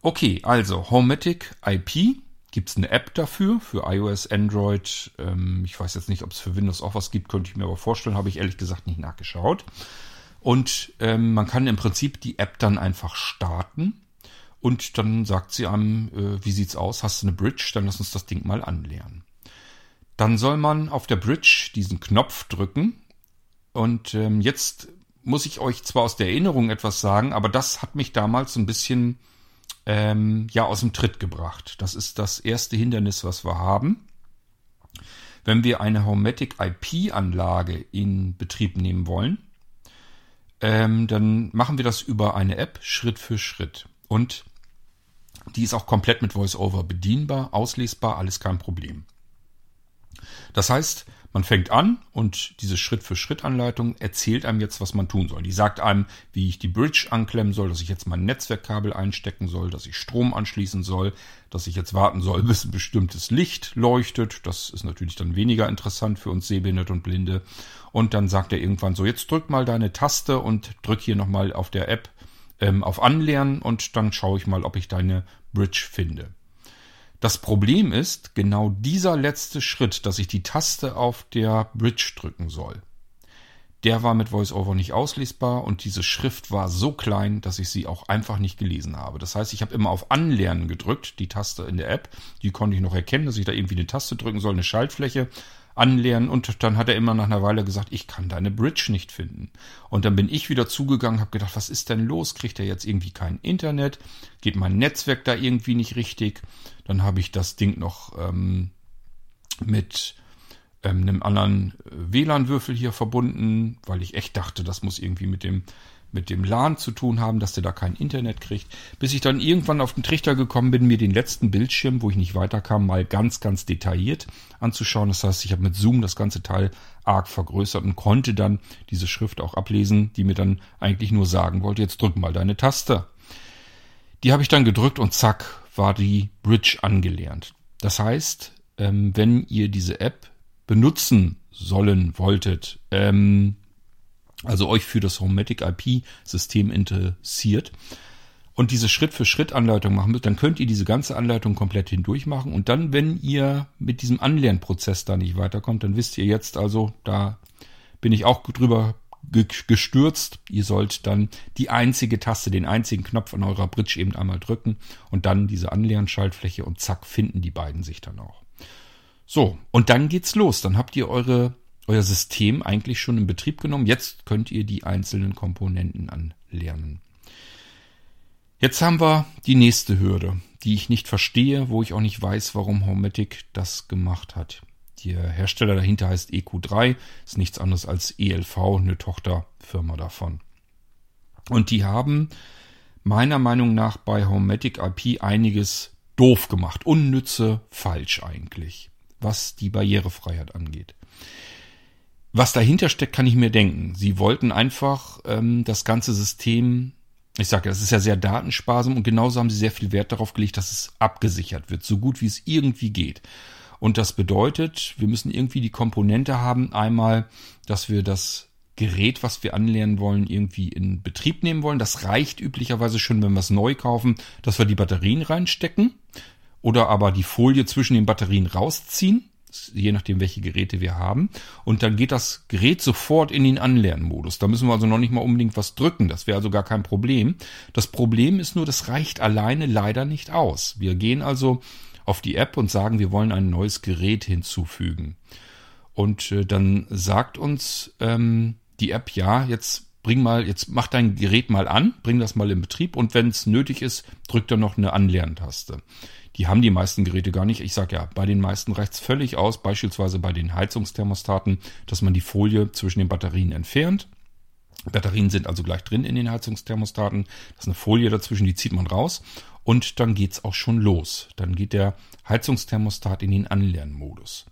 Okay, also Homematic IP gibt es eine App dafür, für iOS, Android. Ähm, ich weiß jetzt nicht, ob es für Windows auch was gibt, könnte ich mir aber vorstellen, habe ich ehrlich gesagt nicht nachgeschaut. Und ähm, man kann im Prinzip die App dann einfach starten. Und dann sagt sie einem, äh, wie sieht's aus? Hast du eine Bridge? Dann lass uns das Ding mal anlernen. Dann soll man auf der Bridge diesen Knopf drücken. Und ähm, jetzt muss ich euch zwar aus der Erinnerung etwas sagen, aber das hat mich damals so ein bisschen ähm, ja aus dem Tritt gebracht. Das ist das erste Hindernis, was wir haben. Wenn wir eine Homematic IP-Anlage in Betrieb nehmen wollen, ähm, dann machen wir das über eine App Schritt für Schritt. Und die ist auch komplett mit VoiceOver bedienbar, auslesbar, alles kein Problem. Das heißt, man fängt an und diese Schritt-für-Schritt-Anleitung erzählt einem jetzt, was man tun soll. Die sagt einem, wie ich die Bridge anklemmen soll, dass ich jetzt mein Netzwerkkabel einstecken soll, dass ich Strom anschließen soll, dass ich jetzt warten soll, bis ein bestimmtes Licht leuchtet. Das ist natürlich dann weniger interessant für uns Sehbehinderte und Blinde. Und dann sagt er irgendwann so, jetzt drück mal deine Taste und drück hier nochmal auf der App ähm, auf Anlernen und dann schaue ich mal, ob ich deine Bridge finde. Das Problem ist genau dieser letzte Schritt, dass ich die Taste auf der Bridge drücken soll. Der war mit VoiceOver nicht auslesbar und diese Schrift war so klein, dass ich sie auch einfach nicht gelesen habe. Das heißt, ich habe immer auf Anlernen gedrückt, die Taste in der App. Die konnte ich noch erkennen, dass ich da irgendwie eine Taste drücken soll, eine Schaltfläche anlernen und dann hat er immer nach einer Weile gesagt, ich kann deine Bridge nicht finden. Und dann bin ich wieder zugegangen, habe gedacht, was ist denn los? Kriegt er jetzt irgendwie kein Internet? Geht mein Netzwerk da irgendwie nicht richtig? Dann habe ich das Ding noch ähm, mit ähm, einem anderen WLAN-Würfel hier verbunden, weil ich echt dachte, das muss irgendwie mit dem mit dem LAN zu tun haben, dass der da kein Internet kriegt, bis ich dann irgendwann auf den Trichter gekommen bin, mir den letzten Bildschirm, wo ich nicht weiterkam, mal ganz, ganz detailliert anzuschauen. Das heißt, ich habe mit Zoom das ganze Teil arg vergrößert und konnte dann diese Schrift auch ablesen, die mir dann eigentlich nur sagen wollte, jetzt drück mal deine Taste. Die habe ich dann gedrückt und zack, war die Bridge angelernt. Das heißt, ähm, wenn ihr diese App benutzen sollen wolltet, ähm, also euch für das Homematic IP-System interessiert und diese Schritt-für-Schritt-Anleitung machen müsst, dann könnt ihr diese ganze Anleitung komplett hindurch machen und dann, wenn ihr mit diesem Anlernprozess da nicht weiterkommt, dann wisst ihr jetzt also, da bin ich auch drüber gestürzt. Ihr sollt dann die einzige Taste, den einzigen Knopf an eurer Bridge eben einmal drücken und dann diese Anlernschaltfläche und zack finden die beiden sich dann auch. So, und dann geht's los. Dann habt ihr eure euer System eigentlich schon in Betrieb genommen. Jetzt könnt ihr die einzelnen Komponenten anlernen. Jetzt haben wir die nächste Hürde, die ich nicht verstehe, wo ich auch nicht weiß, warum Homematic das gemacht hat. Der Hersteller dahinter heißt EQ3, ist nichts anderes als ELV, eine Tochterfirma davon. Und die haben meiner Meinung nach bei Homematic IP einiges doof gemacht, unnütze, falsch eigentlich, was die Barrierefreiheit angeht. Was dahinter steckt, kann ich mir denken. Sie wollten einfach ähm, das ganze System, ich sage, das ist ja sehr datensparsam und genauso haben sie sehr viel Wert darauf gelegt, dass es abgesichert wird, so gut wie es irgendwie geht. Und das bedeutet, wir müssen irgendwie die Komponente haben, einmal, dass wir das Gerät, was wir anlernen wollen, irgendwie in Betrieb nehmen wollen. Das reicht üblicherweise schon, wenn wir es neu kaufen, dass wir die Batterien reinstecken oder aber die Folie zwischen den Batterien rausziehen je nachdem, welche Geräte wir haben. Und dann geht das Gerät sofort in den Anlernmodus. Da müssen wir also noch nicht mal unbedingt was drücken. Das wäre also gar kein Problem. Das Problem ist nur, das reicht alleine leider nicht aus. Wir gehen also auf die App und sagen, wir wollen ein neues Gerät hinzufügen. Und äh, dann sagt uns ähm, die App, ja, jetzt bring mal, jetzt mach dein Gerät mal an, bring das mal in Betrieb und wenn es nötig ist, drückt er noch eine Anlerntaste. Die haben die meisten Geräte gar nicht. Ich sage ja, bei den meisten reicht es völlig aus, beispielsweise bei den Heizungsthermostaten, dass man die Folie zwischen den Batterien entfernt. Batterien sind also gleich drin in den Heizungsthermostaten. Das ist eine Folie dazwischen, die zieht man raus und dann geht's auch schon los. Dann geht der Heizungsthermostat in den Anlernmodus.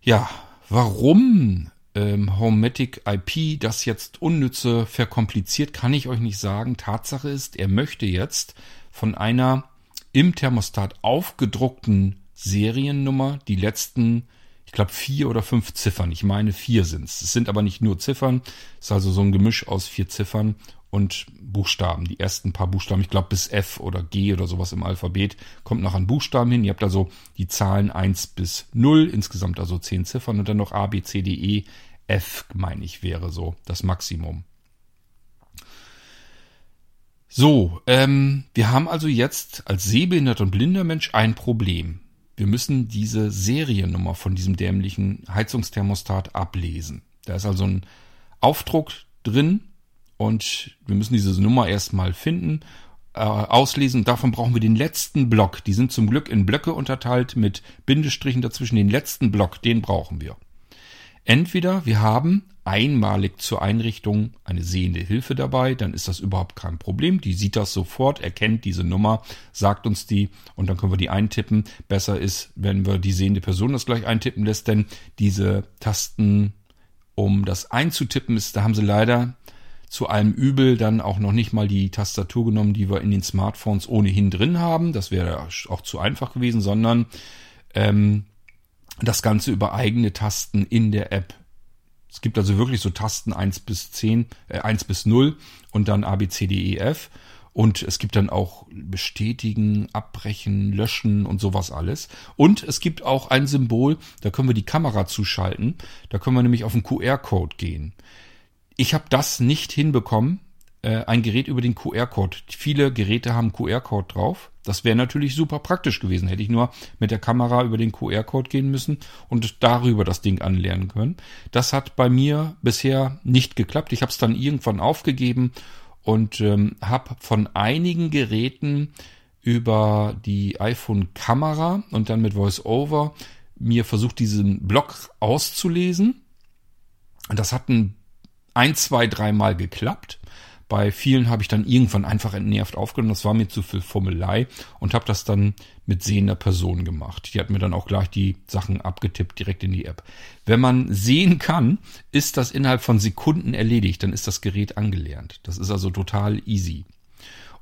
Ja, warum ähm, Homematic IP das jetzt unnütze verkompliziert, kann ich euch nicht sagen. Tatsache ist, er möchte jetzt von einer im Thermostat aufgedruckten Seriennummer die letzten, ich glaube, vier oder fünf Ziffern. Ich meine, vier sind's. Es sind aber nicht nur Ziffern, es ist also so ein Gemisch aus vier Ziffern und Buchstaben. Die ersten paar Buchstaben, ich glaube bis F oder G oder sowas im Alphabet, kommt noch an Buchstaben hin. Ihr habt also die Zahlen 1 bis 0, insgesamt also zehn Ziffern und dann noch A, B, C, D, E, F, meine ich, wäre so das Maximum. So, ähm, wir haben also jetzt als sehbehindert und blinder Mensch ein Problem. Wir müssen diese Seriennummer von diesem dämlichen Heizungsthermostat ablesen. Da ist also ein Aufdruck drin und wir müssen diese Nummer erstmal finden, äh, auslesen. Davon brauchen wir den letzten Block. Die sind zum Glück in Blöcke unterteilt mit Bindestrichen dazwischen. Den letzten Block, den brauchen wir. Entweder wir haben einmalig zur Einrichtung eine sehende Hilfe dabei, dann ist das überhaupt kein Problem. Die sieht das sofort, erkennt diese Nummer, sagt uns die und dann können wir die eintippen. Besser ist, wenn wir die sehende Person das gleich eintippen lässt, denn diese Tasten, um das einzutippen, ist, da haben sie leider zu allem Übel dann auch noch nicht mal die Tastatur genommen, die wir in den Smartphones ohnehin drin haben. Das wäre auch zu einfach gewesen, sondern ähm, das Ganze über eigene Tasten in der App. Es gibt also wirklich so Tasten 1 bis 10, äh, 1 bis 0 und dann A, B, C, D, E, F. Und es gibt dann auch bestätigen, abbrechen, löschen und sowas alles. Und es gibt auch ein Symbol, da können wir die Kamera zuschalten. Da können wir nämlich auf den QR-Code gehen. Ich habe das nicht hinbekommen, äh, ein Gerät über den QR-Code. Viele Geräte haben QR-Code drauf. Das wäre natürlich super praktisch gewesen. Hätte ich nur mit der Kamera über den QR-Code gehen müssen und darüber das Ding anlernen können. Das hat bei mir bisher nicht geklappt. Ich habe es dann irgendwann aufgegeben und ähm, habe von einigen Geräten über die iPhone-Kamera und dann mit VoiceOver mir versucht, diesen Block auszulesen. Das hat ein, ein zwei, dreimal geklappt. Bei vielen habe ich dann irgendwann einfach entnervt aufgenommen. Das war mir zu viel Fummelei und habe das dann mit sehender Person gemacht. Die hat mir dann auch gleich die Sachen abgetippt direkt in die App. Wenn man sehen kann, ist das innerhalb von Sekunden erledigt. Dann ist das Gerät angelernt. Das ist also total easy.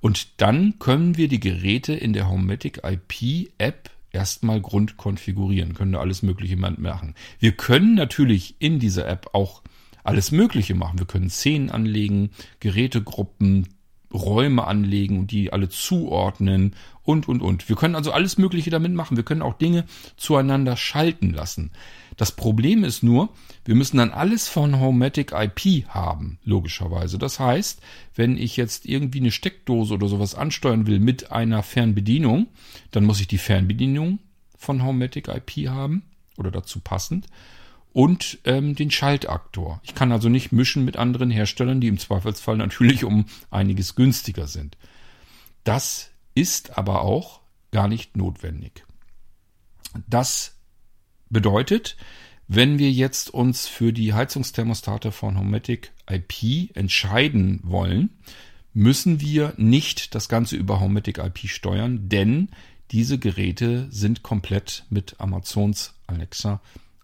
Und dann können wir die Geräte in der Homematic IP App erstmal grundkonfigurieren, können da alles Mögliche machen. Wir können natürlich in dieser App auch alles Mögliche machen. Wir können Szenen anlegen, Gerätegruppen, Räume anlegen und die alle zuordnen und, und, und. Wir können also alles Mögliche damit machen. Wir können auch Dinge zueinander schalten lassen. Das Problem ist nur, wir müssen dann alles von Homematic IP haben, logischerweise. Das heißt, wenn ich jetzt irgendwie eine Steckdose oder sowas ansteuern will mit einer Fernbedienung, dann muss ich die Fernbedienung von Homematic IP haben oder dazu passend und ähm, den Schaltaktor. Ich kann also nicht mischen mit anderen Herstellern, die im Zweifelsfall natürlich um einiges günstiger sind. Das ist aber auch gar nicht notwendig. Das bedeutet, wenn wir jetzt uns für die Heizungsthermostate von Homatic IP entscheiden wollen, müssen wir nicht das Ganze über Homatic IP steuern, denn diese Geräte sind komplett mit Amazons Alexa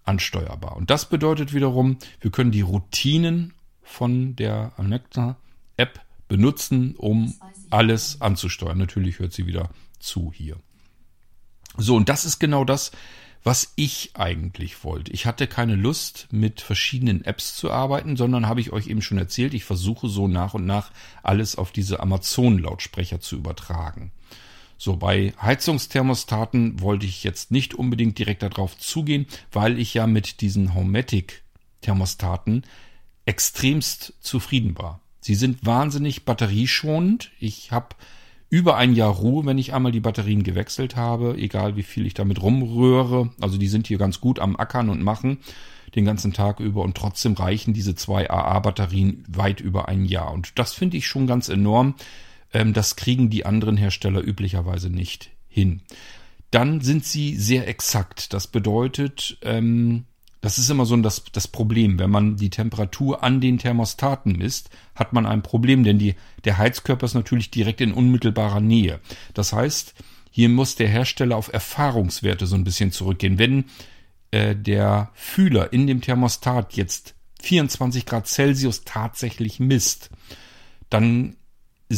ansteuerbar. Und das bedeutet wiederum, wir können die Routinen von der Alexa App benutzen, um alles anzusteuern. Natürlich hört sie wieder zu hier. So, und das ist genau das, was ich eigentlich wollte. Ich hatte keine Lust, mit verschiedenen Apps zu arbeiten, sondern habe ich euch eben schon erzählt, ich versuche so nach und nach alles auf diese Amazon-Lautsprecher zu übertragen. So, bei Heizungsthermostaten wollte ich jetzt nicht unbedingt direkt darauf zugehen, weil ich ja mit diesen Homematic-Thermostaten extremst zufrieden war. Sie sind wahnsinnig batterieschonend. Ich habe über ein Jahr Ruhe, wenn ich einmal die Batterien gewechselt habe, egal wie viel ich damit rumrühre. Also die sind hier ganz gut am Ackern und machen den ganzen Tag über und trotzdem reichen diese zwei AA-Batterien weit über ein Jahr. Und das finde ich schon ganz enorm. Ähm, das kriegen die anderen Hersteller üblicherweise nicht hin. Dann sind sie sehr exakt. Das bedeutet, ähm, das ist immer so das, das Problem. Wenn man die Temperatur an den Thermostaten misst, hat man ein Problem, denn die, der Heizkörper ist natürlich direkt in unmittelbarer Nähe. Das heißt, hier muss der Hersteller auf Erfahrungswerte so ein bisschen zurückgehen. Wenn äh, der Fühler in dem Thermostat jetzt 24 Grad Celsius tatsächlich misst, dann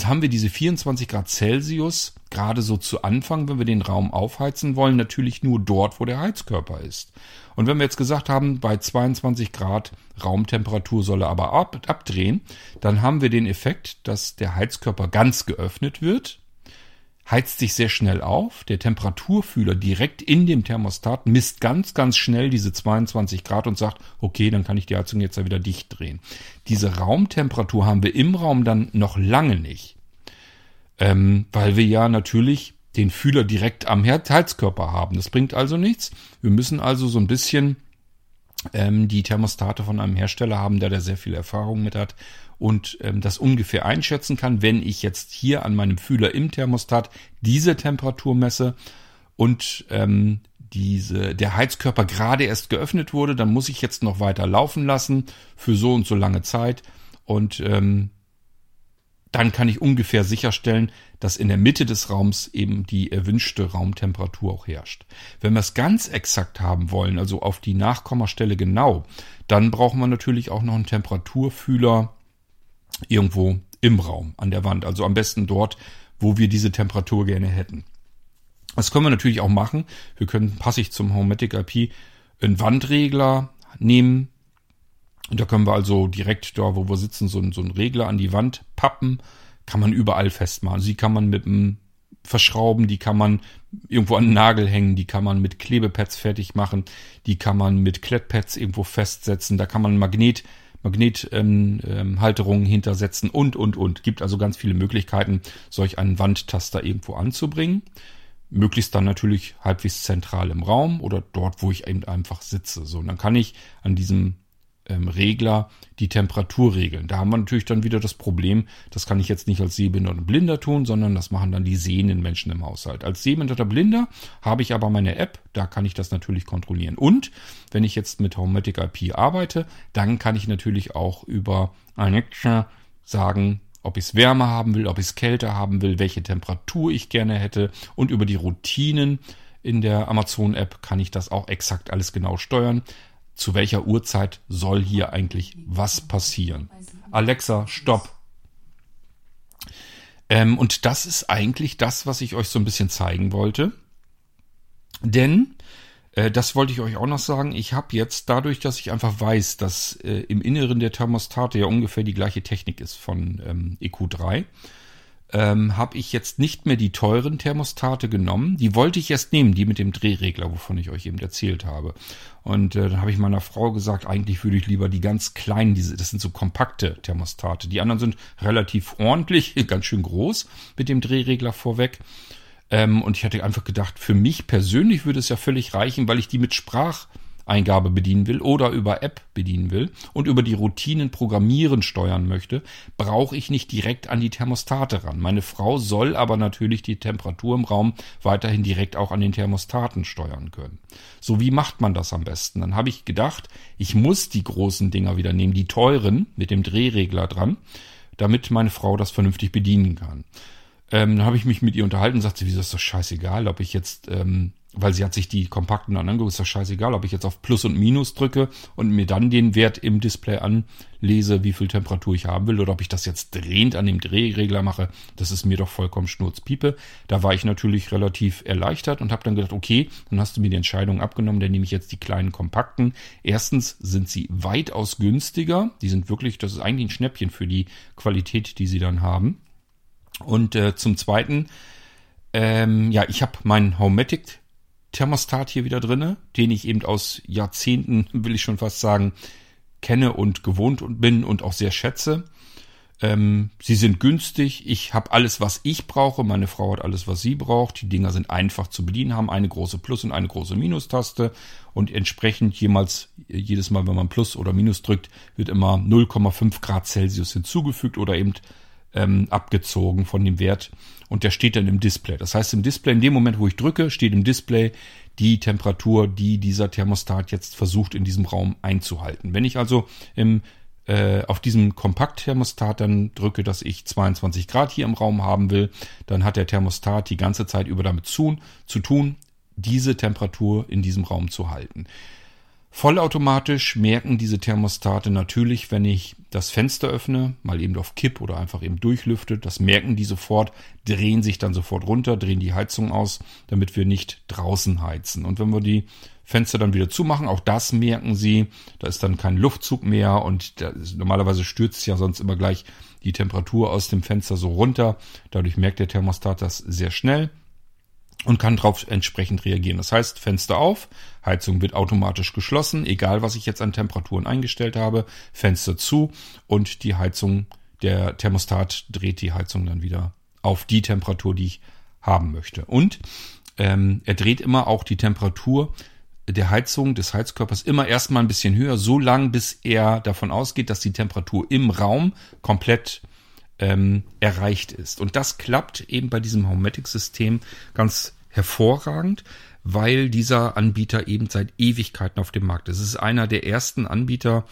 haben wir diese 24 Grad Celsius gerade so zu Anfang, wenn wir den Raum aufheizen wollen, natürlich nur dort, wo der Heizkörper ist. Und wenn wir jetzt gesagt haben, bei 22 Grad Raumtemperatur soll er aber ab, abdrehen, dann haben wir den Effekt, dass der Heizkörper ganz geöffnet wird heizt sich sehr schnell auf. Der Temperaturfühler direkt in dem Thermostat misst ganz, ganz schnell diese 22 Grad und sagt, okay, dann kann ich die Heizung jetzt wieder dicht drehen. Diese Raumtemperatur haben wir im Raum dann noch lange nicht. Ähm, weil wir ja natürlich den Fühler direkt am Heizkörper haben. Das bringt also nichts. Wir müssen also so ein bisschen ähm, die Thermostate von einem Hersteller haben, der da sehr viel Erfahrung mit hat und ähm, das ungefähr einschätzen kann, wenn ich jetzt hier an meinem Fühler im Thermostat diese Temperatur messe und ähm, diese, der Heizkörper gerade erst geöffnet wurde, dann muss ich jetzt noch weiter laufen lassen für so und so lange Zeit und ähm, dann kann ich ungefähr sicherstellen, dass in der Mitte des Raums eben die erwünschte Raumtemperatur auch herrscht. Wenn wir es ganz exakt haben wollen, also auf die Nachkommastelle genau, dann brauchen wir natürlich auch noch einen Temperaturfühler irgendwo im Raum, an der Wand. Also am besten dort, wo wir diese Temperatur gerne hätten. Das können wir natürlich auch machen. Wir können passig zum Homematic IP einen Wandregler nehmen. Und da können wir also direkt da, wo wir sitzen, so, so einen Regler an die Wand pappen. Kann man überall festmachen. Sie kann man mit einem verschrauben, die kann man irgendwo an den Nagel hängen, die kann man mit Klebepads fertig machen, die kann man mit Klettpads irgendwo festsetzen, da kann man Magnet Magnethalterungen ähm, hintersetzen und, und, und. Gibt also ganz viele Möglichkeiten, solch einen Wandtaster irgendwo anzubringen. Möglichst dann natürlich halbwegs zentral im Raum oder dort, wo ich eben einfach sitze. So, und dann kann ich an diesem ähm, Regler die Temperatur regeln. Da haben wir natürlich dann wieder das Problem, das kann ich jetzt nicht als Sehbinder und Blinder tun, sondern das machen dann die sehenden Menschen im Haushalt. Als Sehbinder Blinder habe ich aber meine App, da kann ich das natürlich kontrollieren. Und wenn ich jetzt mit Homematic IP arbeite, dann kann ich natürlich auch über Alexa sagen, ob ich es wärmer haben will, ob ich es kälter haben will, welche Temperatur ich gerne hätte und über die Routinen in der Amazon-App kann ich das auch exakt alles genau steuern zu welcher Uhrzeit soll hier eigentlich was passieren. Alexa, stopp. Ähm, und das ist eigentlich das, was ich euch so ein bisschen zeigen wollte. Denn, äh, das wollte ich euch auch noch sagen, ich habe jetzt dadurch, dass ich einfach weiß, dass äh, im Inneren der Thermostate ja ungefähr die gleiche Technik ist von ähm, EQ3, ähm, habe ich jetzt nicht mehr die teuren Thermostate genommen. Die wollte ich erst nehmen, die mit dem Drehregler, wovon ich euch eben erzählt habe. Und äh, dann habe ich meiner Frau gesagt, eigentlich würde ich lieber die ganz kleinen, diese, das sind so kompakte Thermostate. Die anderen sind relativ ordentlich, ganz schön groß mit dem Drehregler vorweg. Ähm, und ich hatte einfach gedacht, für mich persönlich würde es ja völlig reichen, weil ich die mit Sprach Eingabe bedienen will oder über App bedienen will und über die Routinen programmieren steuern möchte, brauche ich nicht direkt an die Thermostate ran. Meine Frau soll aber natürlich die Temperatur im Raum weiterhin direkt auch an den Thermostaten steuern können. So wie macht man das am besten? Dann habe ich gedacht, ich muss die großen Dinger wieder nehmen, die teuren mit dem Drehregler dran, damit meine Frau das vernünftig bedienen kann. Ähm, dann habe ich mich mit ihr unterhalten und sagte, wieso ist das scheißegal, ob ich jetzt ähm, weil sie hat sich die kompakten dann angeguckt, ist doch scheißegal, ob ich jetzt auf Plus und Minus drücke und mir dann den Wert im Display anlese, wie viel Temperatur ich haben will, oder ob ich das jetzt drehend an dem Drehregler mache, das ist mir doch vollkommen Schnurzpiepe. Da war ich natürlich relativ erleichtert und habe dann gedacht, okay, dann hast du mir die Entscheidung abgenommen, dann nehme ich jetzt die kleinen kompakten. Erstens sind sie weitaus günstiger, die sind wirklich, das ist eigentlich ein Schnäppchen für die Qualität, die sie dann haben. Und äh, zum Zweiten, ähm, ja, ich habe meinen Homematic Thermostat hier wieder drinne, den ich eben aus Jahrzehnten, will ich schon fast sagen, kenne und gewohnt bin und auch sehr schätze. Ähm, sie sind günstig. Ich habe alles, was ich brauche. Meine Frau hat alles, was sie braucht. Die Dinger sind einfach zu bedienen, haben eine große Plus- und eine große Minustaste. Und entsprechend jemals, jedes Mal, wenn man Plus oder Minus drückt, wird immer 0,5 Grad Celsius hinzugefügt oder eben ähm, abgezogen von dem Wert und der steht dann im Display. Das heißt, im Display, in dem Moment, wo ich drücke, steht im Display die Temperatur, die dieser Thermostat jetzt versucht in diesem Raum einzuhalten. Wenn ich also im äh, auf diesem Kompakt-Thermostat dann drücke, dass ich 22 Grad hier im Raum haben will, dann hat der Thermostat die ganze Zeit über damit zu, zu tun, diese Temperatur in diesem Raum zu halten. Vollautomatisch merken diese Thermostate natürlich, wenn ich das Fenster öffne, mal eben auf Kipp oder einfach eben durchlüfte. Das merken die sofort, drehen sich dann sofort runter, drehen die Heizung aus, damit wir nicht draußen heizen. Und wenn wir die Fenster dann wieder zumachen, auch das merken sie. Da ist dann kein Luftzug mehr und ist, normalerweise stürzt ja sonst immer gleich die Temperatur aus dem Fenster so runter. Dadurch merkt der Thermostat das sehr schnell und kann darauf entsprechend reagieren. Das heißt, Fenster auf, Heizung wird automatisch geschlossen, egal was ich jetzt an Temperaturen eingestellt habe, Fenster zu und die Heizung, der Thermostat dreht die Heizung dann wieder auf die Temperatur, die ich haben möchte. Und ähm, er dreht immer auch die Temperatur der Heizung des Heizkörpers immer erstmal ein bisschen höher, so lang, bis er davon ausgeht, dass die Temperatur im Raum komplett ähm, erreicht ist. Und das klappt eben bei diesem Homematic-System ganz hervorragend, weil dieser Anbieter eben seit Ewigkeiten auf dem Markt ist. Es ist einer der ersten Anbieter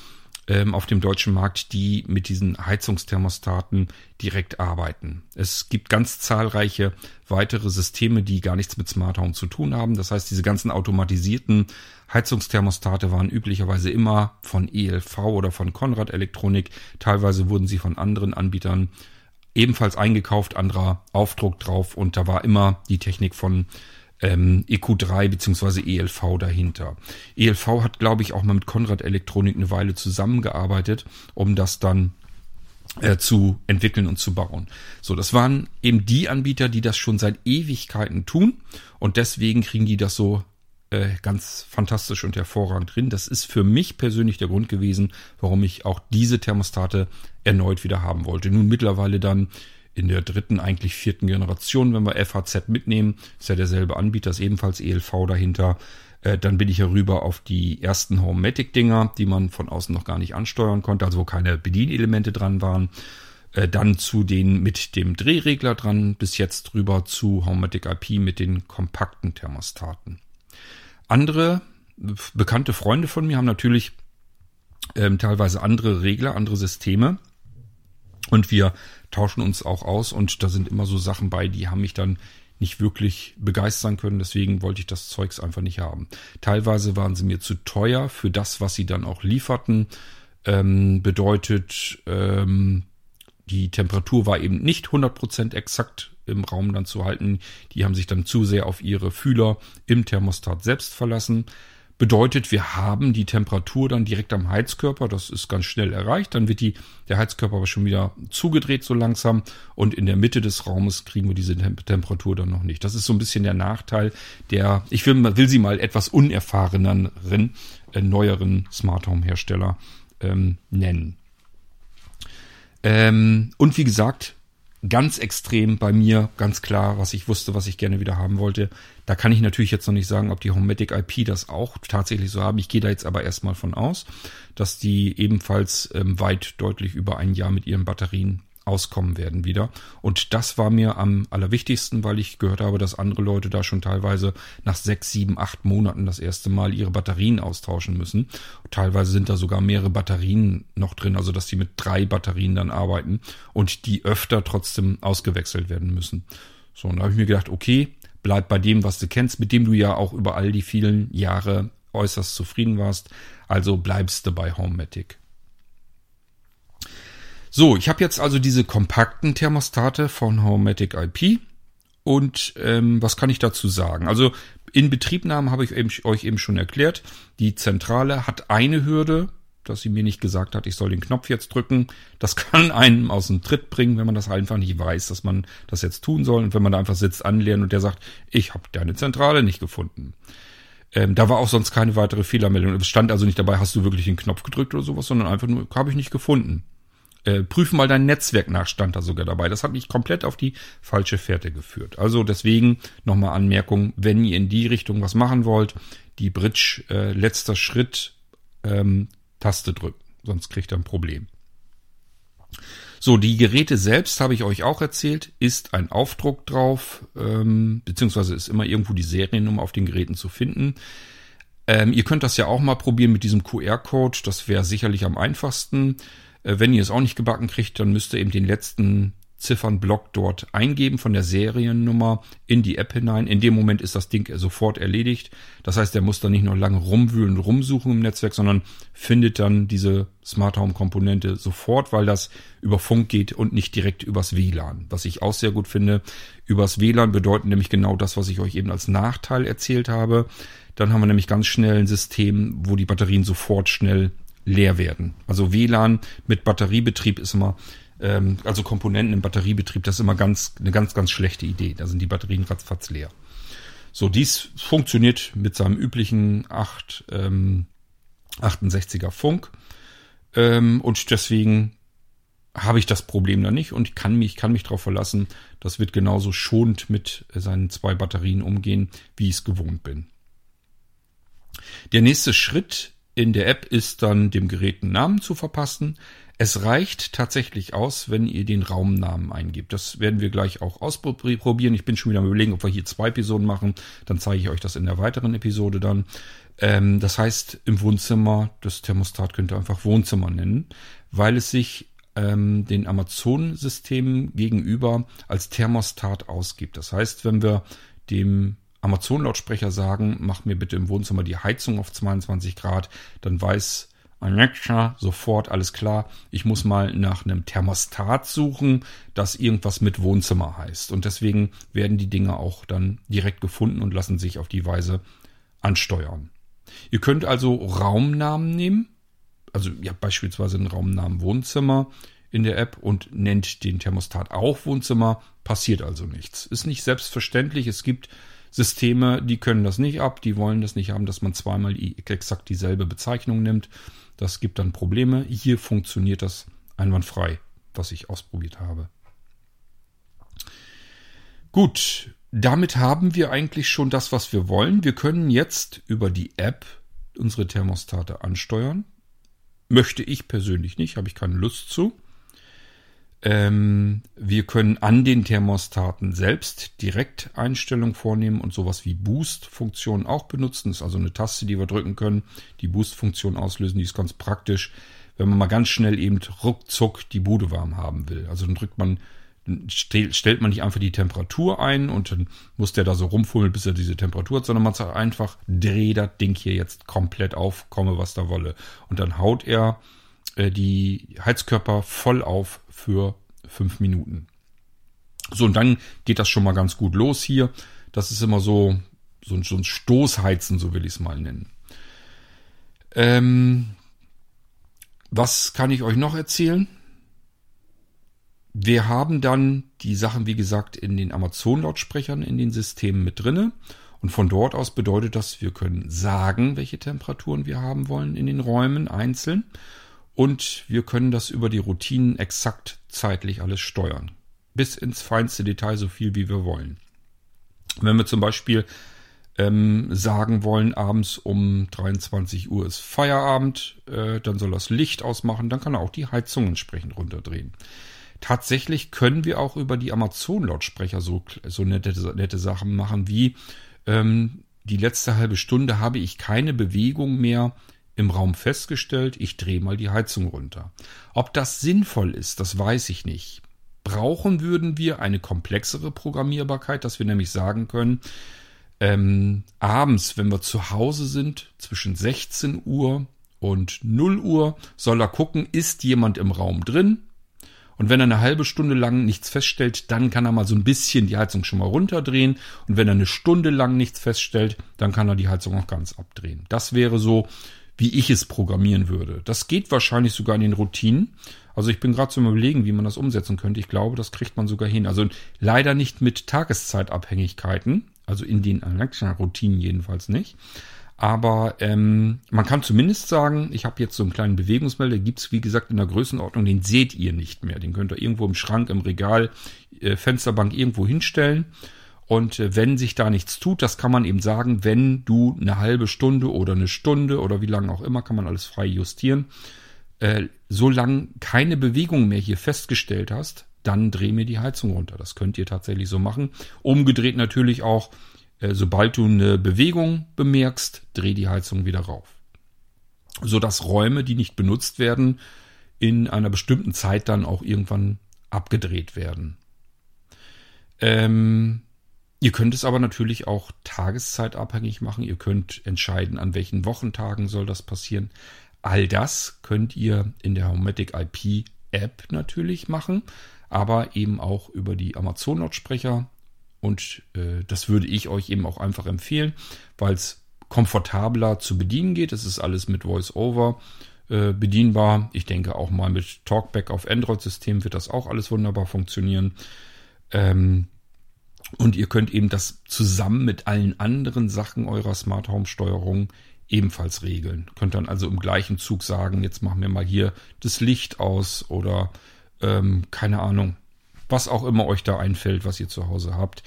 ähm, auf dem deutschen Markt, die mit diesen Heizungsthermostaten direkt arbeiten. Es gibt ganz zahlreiche weitere Systeme, die gar nichts mit Smart Home zu tun haben. Das heißt, diese ganzen automatisierten Heizungsthermostate waren üblicherweise immer von ELV oder von Konrad Elektronik. Teilweise wurden sie von anderen Anbietern ebenfalls eingekauft, anderer Aufdruck drauf und da war immer die Technik von ähm, EQ3 beziehungsweise ELV dahinter. ELV hat, glaube ich, auch mal mit Konrad Elektronik eine Weile zusammengearbeitet, um das dann äh, zu entwickeln und zu bauen. So, das waren eben die Anbieter, die das schon seit Ewigkeiten tun und deswegen kriegen die das so äh, ganz fantastisch und hervorragend drin. Das ist für mich persönlich der Grund gewesen, warum ich auch diese Thermostate erneut wieder haben wollte. Nun mittlerweile dann in der dritten, eigentlich vierten Generation, wenn wir FHZ mitnehmen, ist ja derselbe Anbieter, ist ebenfalls ELV dahinter. Äh, dann bin ich herüber auf die ersten Homematic-Dinger, die man von außen noch gar nicht ansteuern konnte, also wo keine Bedienelemente dran waren. Äh, dann zu den mit dem Drehregler dran, bis jetzt rüber zu Homematic IP mit den kompakten Thermostaten. Andere bekannte Freunde von mir haben natürlich ähm, teilweise andere Regler, andere Systeme. Und wir tauschen uns auch aus und da sind immer so Sachen bei, die haben mich dann nicht wirklich begeistern können. Deswegen wollte ich das Zeugs einfach nicht haben. Teilweise waren sie mir zu teuer für das, was sie dann auch lieferten. Ähm, bedeutet, ähm, die Temperatur war eben nicht 100% exakt im Raum dann zu halten. Die haben sich dann zu sehr auf ihre Fühler im Thermostat selbst verlassen. Bedeutet, wir haben die Temperatur dann direkt am Heizkörper, das ist ganz schnell erreicht, dann wird die, der Heizkörper aber schon wieder zugedreht so langsam und in der Mitte des Raumes kriegen wir diese Temperatur dann noch nicht. Das ist so ein bisschen der Nachteil der, ich will, will sie mal etwas unerfahreneren, äh, neueren Smart Home Hersteller ähm, nennen. Ähm, und wie gesagt, ganz extrem bei mir, ganz klar, was ich wusste, was ich gerne wieder haben wollte. Da kann ich natürlich jetzt noch nicht sagen, ob die Homematic IP das auch tatsächlich so haben. Ich gehe da jetzt aber erstmal von aus, dass die ebenfalls ähm, weit deutlich über ein Jahr mit ihren Batterien auskommen werden wieder. Und das war mir am allerwichtigsten, weil ich gehört habe, dass andere Leute da schon teilweise nach sechs, sieben, acht Monaten das erste Mal ihre Batterien austauschen müssen. Teilweise sind da sogar mehrere Batterien noch drin, also dass die mit drei Batterien dann arbeiten und die öfter trotzdem ausgewechselt werden müssen. So, und da habe ich mir gedacht, okay, bleib bei dem, was du kennst, mit dem du ja auch über all die vielen Jahre äußerst zufrieden warst. Also bleibst du bei Homematic. So, ich habe jetzt also diese kompakten Thermostate von Homematic IP. Und ähm, was kann ich dazu sagen? Also in Betriebnahmen habe ich eben, euch eben schon erklärt. Die Zentrale hat eine Hürde, dass sie mir nicht gesagt hat, ich soll den Knopf jetzt drücken. Das kann einem aus dem Tritt bringen, wenn man das einfach nicht weiß, dass man das jetzt tun soll. Und wenn man da einfach sitzt, anlernen und der sagt, ich habe deine Zentrale nicht gefunden. Ähm, da war auch sonst keine weitere Fehlermeldung. Es stand also nicht dabei, hast du wirklich den Knopf gedrückt oder sowas, sondern einfach nur, habe ich nicht gefunden. Äh, prüfen mal dein Netzwerk nach, stand da sogar dabei. Das hat mich komplett auf die falsche Fährte geführt. Also deswegen nochmal Anmerkung, wenn ihr in die Richtung was machen wollt, die Bridge äh, letzter Schritt ähm, Taste drücken, sonst kriegt ihr ein Problem. So, die Geräte selbst habe ich euch auch erzählt, ist ein Aufdruck drauf, ähm, beziehungsweise ist immer irgendwo die Seriennummer auf den Geräten zu finden. Ähm, ihr könnt das ja auch mal probieren mit diesem QR-Code, das wäre sicherlich am einfachsten. Äh, wenn ihr es auch nicht gebacken kriegt, dann müsst ihr eben den letzten Ziffernblock dort eingeben von der Seriennummer in die App hinein. In dem Moment ist das Ding sofort erledigt. Das heißt, er muss dann nicht noch lange rumwühlen und rumsuchen im Netzwerk, sondern findet dann diese Smart Home Komponente sofort, weil das über Funk geht und nicht direkt übers WLAN. Was ich auch sehr gut finde. Übers WLAN bedeutet nämlich genau das, was ich euch eben als Nachteil erzählt habe. Dann haben wir nämlich ganz schnell ein System, wo die Batterien sofort schnell leer werden. Also WLAN mit Batteriebetrieb ist immer ähm, also Komponenten im Batteriebetrieb, das ist immer ganz, eine ganz, ganz schlechte Idee. Da sind die Batterien ratzfatz leer. So, dies funktioniert mit seinem üblichen 8, ähm, 68er Funk. Ähm, und deswegen habe ich das Problem da nicht und kann mich, kann mich darauf verlassen, das wird genauso schonend mit seinen zwei Batterien umgehen, wie ich es gewohnt bin. Der nächste Schritt in der App ist dann dem Gerät einen Namen zu verpassen. Es reicht tatsächlich aus, wenn ihr den Raumnamen eingebt. Das werden wir gleich auch ausprobieren. Ich bin schon wieder am überlegen, ob wir hier zwei Episoden machen. Dann zeige ich euch das in der weiteren Episode dann. Ähm, das heißt, im Wohnzimmer, das Thermostat könnt ihr einfach Wohnzimmer nennen, weil es sich ähm, den Amazon-Systemen gegenüber als Thermostat ausgibt. Das heißt, wenn wir dem Amazon-Lautsprecher sagen, mach mir bitte im Wohnzimmer die Heizung auf 22 Grad, dann weiß Alexa, sofort, alles klar. Ich muss mal nach einem Thermostat suchen, das irgendwas mit Wohnzimmer heißt. Und deswegen werden die Dinge auch dann direkt gefunden und lassen sich auf die Weise ansteuern. Ihr könnt also Raumnamen nehmen. Also ihr habt beispielsweise einen Raumnamen Wohnzimmer in der App und nennt den Thermostat auch Wohnzimmer. Passiert also nichts. Ist nicht selbstverständlich. Es gibt Systeme, die können das nicht ab, die wollen das nicht haben, dass man zweimal exakt dieselbe Bezeichnung nimmt. Das gibt dann Probleme. Hier funktioniert das einwandfrei, was ich ausprobiert habe. Gut, damit haben wir eigentlich schon das, was wir wollen. Wir können jetzt über die App unsere Thermostate ansteuern. Möchte ich persönlich nicht, habe ich keine Lust zu. Ähm, wir können an den Thermostaten selbst direkt Einstellungen vornehmen und sowas wie Boost-Funktion auch benutzen. Das ist also eine Taste, die wir drücken können, die Boost-Funktion auslösen. Die ist ganz praktisch, wenn man mal ganz schnell eben ruckzuck die Bude warm haben will. Also dann drückt man, stellt man nicht einfach die Temperatur ein und dann muss der da so rumfummeln, bis er diese Temperatur hat, sondern man sagt einfach, dreh das Ding hier jetzt komplett auf, komme was da wolle. Und dann haut er äh, die Heizkörper voll auf für fünf Minuten. So, und dann geht das schon mal ganz gut los hier. Das ist immer so, so, ein, so ein Stoßheizen, so will ich es mal nennen. Ähm, was kann ich euch noch erzählen? Wir haben dann die Sachen, wie gesagt, in den Amazon-Lautsprechern in den Systemen mit drinne. Und von dort aus bedeutet das, wir können sagen, welche Temperaturen wir haben wollen in den Räumen einzeln und wir können das über die Routinen exakt zeitlich alles steuern. Bis ins feinste Detail so viel wie wir wollen. Wenn wir zum Beispiel ähm, sagen wollen, abends um 23 Uhr ist Feierabend, äh, dann soll das Licht ausmachen, dann kann er auch die Heizung entsprechend runterdrehen. Tatsächlich können wir auch über die Amazon-Lautsprecher so, so nette, nette Sachen machen wie ähm, die letzte halbe Stunde habe ich keine Bewegung mehr im Raum festgestellt, ich drehe mal die Heizung runter. Ob das sinnvoll ist, das weiß ich nicht. Brauchen würden wir eine komplexere Programmierbarkeit, dass wir nämlich sagen können, ähm, abends, wenn wir zu Hause sind, zwischen 16 Uhr und 0 Uhr, soll er gucken, ist jemand im Raum drin? Und wenn er eine halbe Stunde lang nichts feststellt, dann kann er mal so ein bisschen die Heizung schon mal runterdrehen. Und wenn er eine Stunde lang nichts feststellt, dann kann er die Heizung auch ganz abdrehen. Das wäre so wie ich es programmieren würde. Das geht wahrscheinlich sogar in den Routinen. Also ich bin gerade zum überlegen, wie man das umsetzen könnte. Ich glaube, das kriegt man sogar hin. Also leider nicht mit Tageszeitabhängigkeiten, also in den Alexa-Routinen jedenfalls nicht. Aber ähm, man kann zumindest sagen, ich habe jetzt so einen kleinen Bewegungsmelder, gibt's wie gesagt in der Größenordnung, den seht ihr nicht mehr. Den könnt ihr irgendwo im Schrank, im Regal, äh, Fensterbank irgendwo hinstellen. Und äh, wenn sich da nichts tut, das kann man eben sagen, wenn du eine halbe Stunde oder eine Stunde oder wie lange auch immer, kann man alles frei justieren, äh, solange keine Bewegung mehr hier festgestellt hast, dann dreh mir die Heizung runter. Das könnt ihr tatsächlich so machen. Umgedreht natürlich auch, äh, sobald du eine Bewegung bemerkst, dreh die Heizung wieder rauf. Sodass Räume, die nicht benutzt werden, in einer bestimmten Zeit dann auch irgendwann abgedreht werden. Ähm, ihr könnt es aber natürlich auch tageszeitabhängig machen. Ihr könnt entscheiden, an welchen Wochentagen soll das passieren. All das könnt ihr in der Homematic IP App natürlich machen, aber eben auch über die Amazon-Lautsprecher. Und äh, das würde ich euch eben auch einfach empfehlen, weil es komfortabler zu bedienen geht. Es ist alles mit VoiceOver äh, bedienbar. Ich denke auch mal mit Talkback auf Android-System wird das auch alles wunderbar funktionieren. Ähm, und ihr könnt eben das zusammen mit allen anderen Sachen eurer Smart Home Steuerung ebenfalls regeln. Könnt dann also im gleichen Zug sagen, jetzt machen wir mal hier das Licht aus oder ähm, keine Ahnung, was auch immer euch da einfällt, was ihr zu Hause habt.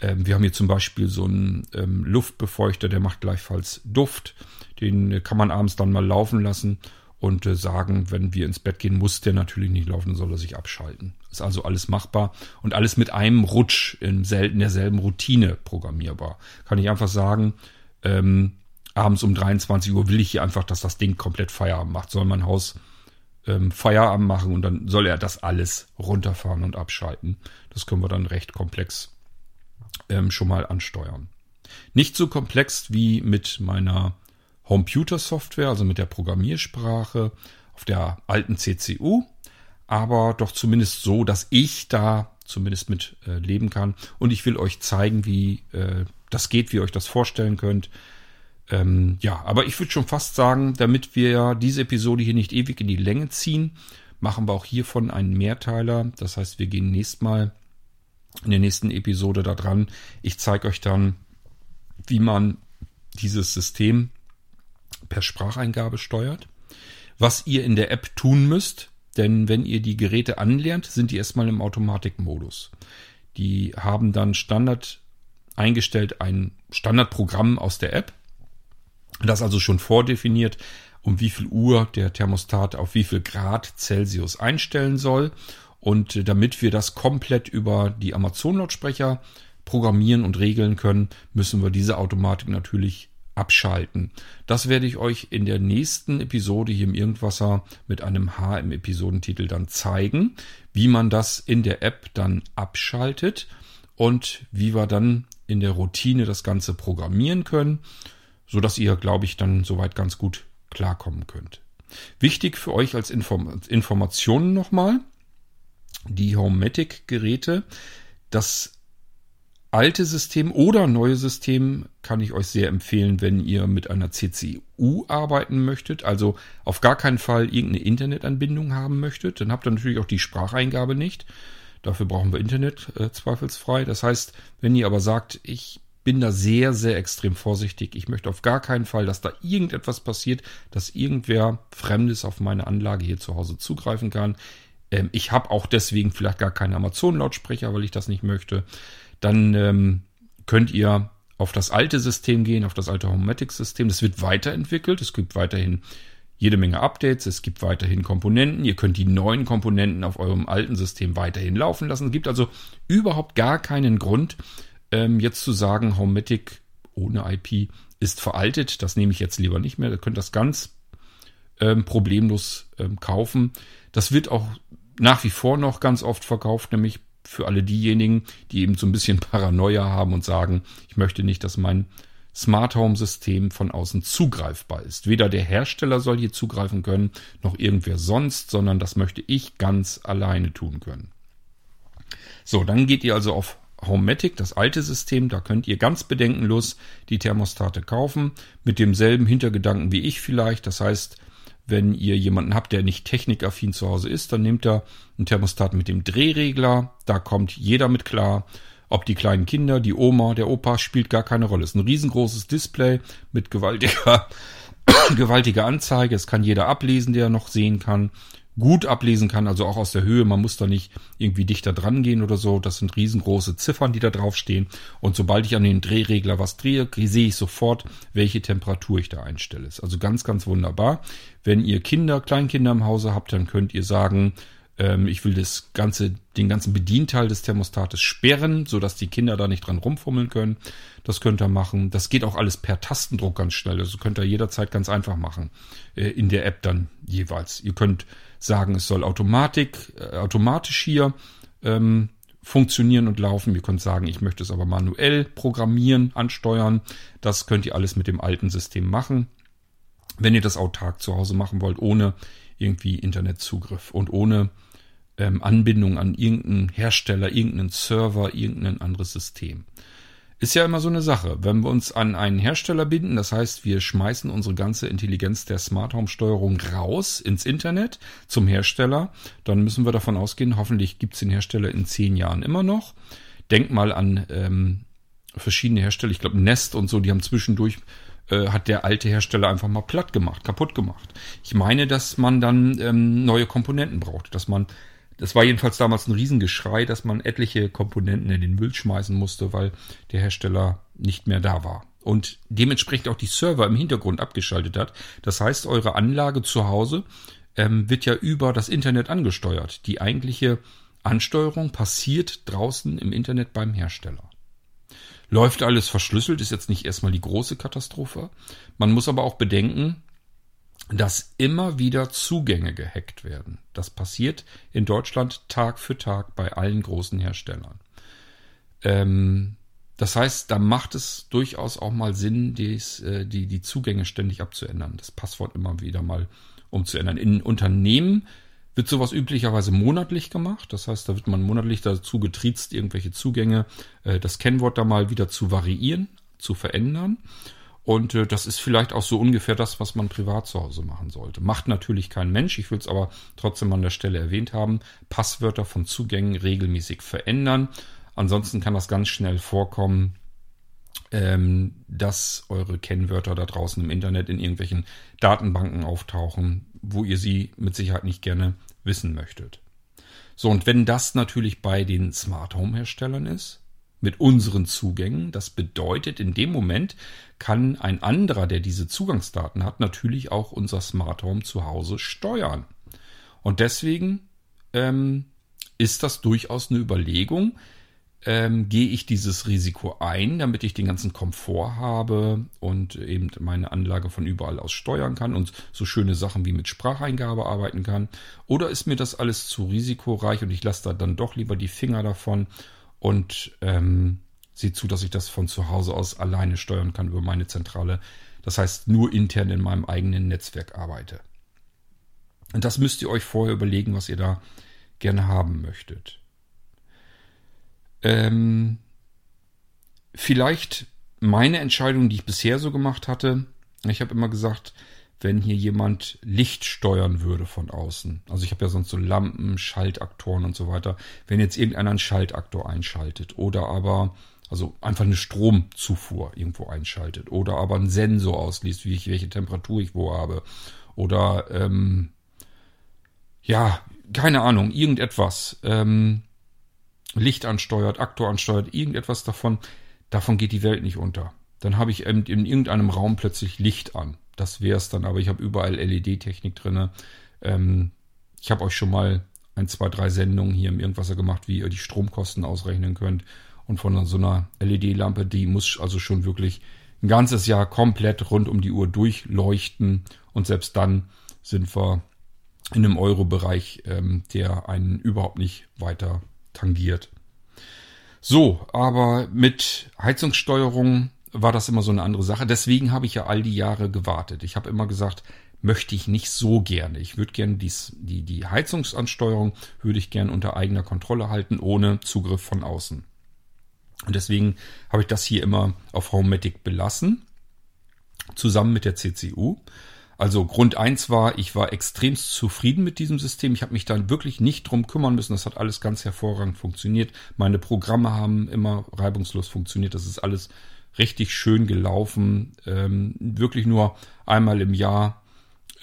Ähm, wir haben hier zum Beispiel so einen ähm, Luftbefeuchter, der macht gleichfalls Duft. Den kann man abends dann mal laufen lassen und äh, sagen, wenn wir ins Bett gehen, muss der natürlich nicht laufen, soll er sich abschalten. Ist also alles machbar und alles mit einem Rutsch in, selten derselben Routine programmierbar. Kann ich einfach sagen, ähm, abends um 23 Uhr will ich hier einfach, dass das Ding komplett Feierabend macht. Soll mein Haus ähm, Feierabend machen und dann soll er das alles runterfahren und abschalten. Das können wir dann recht komplex ähm, schon mal ansteuern. Nicht so komplex wie mit meiner Computer-Software, also mit der Programmiersprache auf der alten CCU, aber doch zumindest so, dass ich da zumindest mit äh, leben kann. Und ich will euch zeigen, wie äh, das geht, wie ihr euch das vorstellen könnt. Ähm, ja, aber ich würde schon fast sagen, damit wir diese Episode hier nicht ewig in die Länge ziehen, machen wir auch hiervon einen Mehrteiler. Das heißt, wir gehen nächstes Mal in der nächsten Episode da dran. Ich zeige euch dann, wie man dieses System per Spracheingabe steuert. Was ihr in der App tun müsst, denn wenn ihr die Geräte anlernt, sind die erstmal im Automatikmodus. Die haben dann Standard eingestellt ein Standardprogramm aus der App, das also schon vordefiniert, um wie viel Uhr der Thermostat auf wie viel Grad Celsius einstellen soll. Und damit wir das komplett über die Amazon-Lautsprecher programmieren und regeln können, müssen wir diese Automatik natürlich abschalten. Das werde ich euch in der nächsten Episode hier im Irgendwasser mit einem H im Episodentitel dann zeigen, wie man das in der App dann abschaltet und wie wir dann in der Routine das Ganze programmieren können, so dass ihr, glaube ich, dann soweit ganz gut klarkommen könnt. Wichtig für euch als Inform Informationen nochmal, die Homematic-Geräte, das alte System oder neue System kann ich euch sehr empfehlen, wenn ihr mit einer CCU arbeiten möchtet, also auf gar keinen Fall irgendeine Internetanbindung haben möchtet, dann habt ihr natürlich auch die Spracheingabe nicht. Dafür brauchen wir Internet äh, zweifelsfrei. Das heißt, wenn ihr aber sagt, ich bin da sehr, sehr extrem vorsichtig. Ich möchte auf gar keinen Fall, dass da irgendetwas passiert, dass irgendwer Fremdes auf meine Anlage hier zu Hause zugreifen kann. Ähm, ich habe auch deswegen vielleicht gar keinen Amazon-Lautsprecher, weil ich das nicht möchte dann ähm, könnt ihr auf das alte System gehen, auf das alte Homematic-System. Das wird weiterentwickelt. Es gibt weiterhin jede Menge Updates. Es gibt weiterhin Komponenten. Ihr könnt die neuen Komponenten auf eurem alten System weiterhin laufen lassen. Es gibt also überhaupt gar keinen Grund, ähm, jetzt zu sagen, Homematic ohne IP ist veraltet. Das nehme ich jetzt lieber nicht mehr. Ihr könnt das ganz ähm, problemlos ähm, kaufen. Das wird auch nach wie vor noch ganz oft verkauft, nämlich für alle diejenigen, die eben so ein bisschen Paranoia haben und sagen, ich möchte nicht, dass mein Smart Home System von außen zugreifbar ist. Weder der Hersteller soll hier zugreifen können, noch irgendwer sonst, sondern das möchte ich ganz alleine tun können. So, dann geht ihr also auf Homematic, das alte System, da könnt ihr ganz bedenkenlos die Thermostate kaufen, mit demselben Hintergedanken wie ich vielleicht. Das heißt, wenn ihr jemanden habt, der nicht technikaffin zu Hause ist, dann nehmt er einen Thermostat mit dem Drehregler. Da kommt jeder mit klar. Ob die kleinen Kinder, die Oma, der Opa, spielt gar keine Rolle. Es ist ein riesengroßes Display mit gewaltiger, gewaltiger Anzeige. Es kann jeder ablesen, der noch sehen kann gut ablesen kann, also auch aus der Höhe. Man muss da nicht irgendwie dichter dran gehen oder so. Das sind riesengroße Ziffern, die da drauf stehen. Und sobald ich an den Drehregler was drehe, sehe ich sofort, welche Temperatur ich da einstelle. Ist also ganz, ganz wunderbar. Wenn ihr Kinder, Kleinkinder im Hause habt, dann könnt ihr sagen, ähm, ich will das ganze, den ganzen Bedienteil des Thermostates sperren, sodass die Kinder da nicht dran rumfummeln können. Das könnt ihr machen. Das geht auch alles per Tastendruck ganz schnell. Also könnt ihr jederzeit ganz einfach machen. Äh, in der App dann jeweils. Ihr könnt sagen, es soll Automatik, äh, automatisch hier ähm, funktionieren und laufen. Ihr könnt sagen, ich möchte es aber manuell programmieren, ansteuern. Das könnt ihr alles mit dem alten System machen. Wenn ihr das autark zu Hause machen wollt, ohne irgendwie Internetzugriff und ohne ähm, Anbindung an irgendeinen Hersteller, irgendeinen Server, irgendein anderes System. Ist ja immer so eine Sache. Wenn wir uns an einen Hersteller binden, das heißt, wir schmeißen unsere ganze Intelligenz der Smart Home Steuerung raus ins Internet zum Hersteller, dann müssen wir davon ausgehen, hoffentlich gibt es den Hersteller in zehn Jahren immer noch. Denk mal an ähm, verschiedene Hersteller, ich glaube Nest und so, die haben zwischendurch äh, hat der alte Hersteller einfach mal platt gemacht, kaputt gemacht. Ich meine, dass man dann ähm, neue Komponenten braucht, dass man das war jedenfalls damals ein Riesengeschrei, dass man etliche Komponenten in den Müll schmeißen musste, weil der Hersteller nicht mehr da war. Und dementsprechend auch die Server im Hintergrund abgeschaltet hat. Das heißt, eure Anlage zu Hause ähm, wird ja über das Internet angesteuert. Die eigentliche Ansteuerung passiert draußen im Internet beim Hersteller. Läuft alles verschlüsselt, ist jetzt nicht erstmal die große Katastrophe. Man muss aber auch bedenken, dass immer wieder Zugänge gehackt werden. Das passiert in Deutschland Tag für Tag bei allen großen Herstellern. Ähm, das heißt, da macht es durchaus auch mal Sinn, dies, äh, die, die Zugänge ständig abzuändern, das Passwort immer wieder mal umzuändern. In Unternehmen wird sowas üblicherweise monatlich gemacht. Das heißt, da wird man monatlich dazu getriezt, irgendwelche Zugänge, äh, das Kennwort da mal wieder zu variieren, zu verändern. Und äh, das ist vielleicht auch so ungefähr das, was man privat zu Hause machen sollte. Macht natürlich kein Mensch, ich will es aber trotzdem an der Stelle erwähnt haben. Passwörter von Zugängen regelmäßig verändern. Ansonsten kann das ganz schnell vorkommen, ähm, dass eure Kennwörter da draußen im Internet in irgendwelchen Datenbanken auftauchen, wo ihr sie mit Sicherheit nicht gerne wissen möchtet. So, und wenn das natürlich bei den Smart Home Herstellern ist, mit unseren Zugängen. Das bedeutet, in dem Moment kann ein anderer, der diese Zugangsdaten hat, natürlich auch unser Smart Home zu Hause steuern. Und deswegen ähm, ist das durchaus eine Überlegung. Ähm, gehe ich dieses Risiko ein, damit ich den ganzen Komfort habe und eben meine Anlage von überall aus steuern kann und so schöne Sachen wie mit Spracheingabe arbeiten kann? Oder ist mir das alles zu risikoreich und ich lasse da dann doch lieber die Finger davon und ähm, sieht zu, dass ich das von zu Hause aus alleine steuern kann über meine Zentrale. Das heißt, nur intern in meinem eigenen Netzwerk arbeite. Und das müsst ihr euch vorher überlegen, was ihr da gerne haben möchtet. Ähm, vielleicht meine Entscheidung, die ich bisher so gemacht hatte. Ich habe immer gesagt, wenn hier jemand Licht steuern würde von außen. Also ich habe ja sonst so Lampen, Schaltaktoren und so weiter. Wenn jetzt irgendeiner einen Schaltaktor einschaltet oder aber also einfach eine Stromzufuhr irgendwo einschaltet oder aber einen Sensor ausliest, wie ich welche Temperatur ich wo habe oder ähm, ja keine Ahnung irgendetwas ähm, Licht ansteuert, Aktor ansteuert, irgendetwas davon, davon geht die Welt nicht unter. Dann habe ich in irgendeinem Raum plötzlich Licht an das wäre es dann, aber ich habe überall LED-Technik drin. Ähm, ich habe euch schon mal ein, zwei, drei Sendungen hier im Irgendwasser gemacht, wie ihr die Stromkosten ausrechnen könnt. Und von so einer LED-Lampe, die muss also schon wirklich ein ganzes Jahr komplett rund um die Uhr durchleuchten. Und selbst dann sind wir in einem Euro-Bereich, ähm, der einen überhaupt nicht weiter tangiert. So, aber mit Heizungssteuerung war das immer so eine andere Sache. Deswegen habe ich ja all die Jahre gewartet. Ich habe immer gesagt, möchte ich nicht so gerne. Ich würde gerne dies, die, die Heizungsansteuerung würde ich gerne unter eigener Kontrolle halten, ohne Zugriff von außen. Und deswegen habe ich das hier immer auf Homematic belassen, zusammen mit der CCU. Also Grund eins war, ich war extremst zufrieden mit diesem System. Ich habe mich dann wirklich nicht drum kümmern müssen. Das hat alles ganz hervorragend funktioniert. Meine Programme haben immer reibungslos funktioniert. Das ist alles richtig schön gelaufen. Ähm, wirklich nur einmal im Jahr,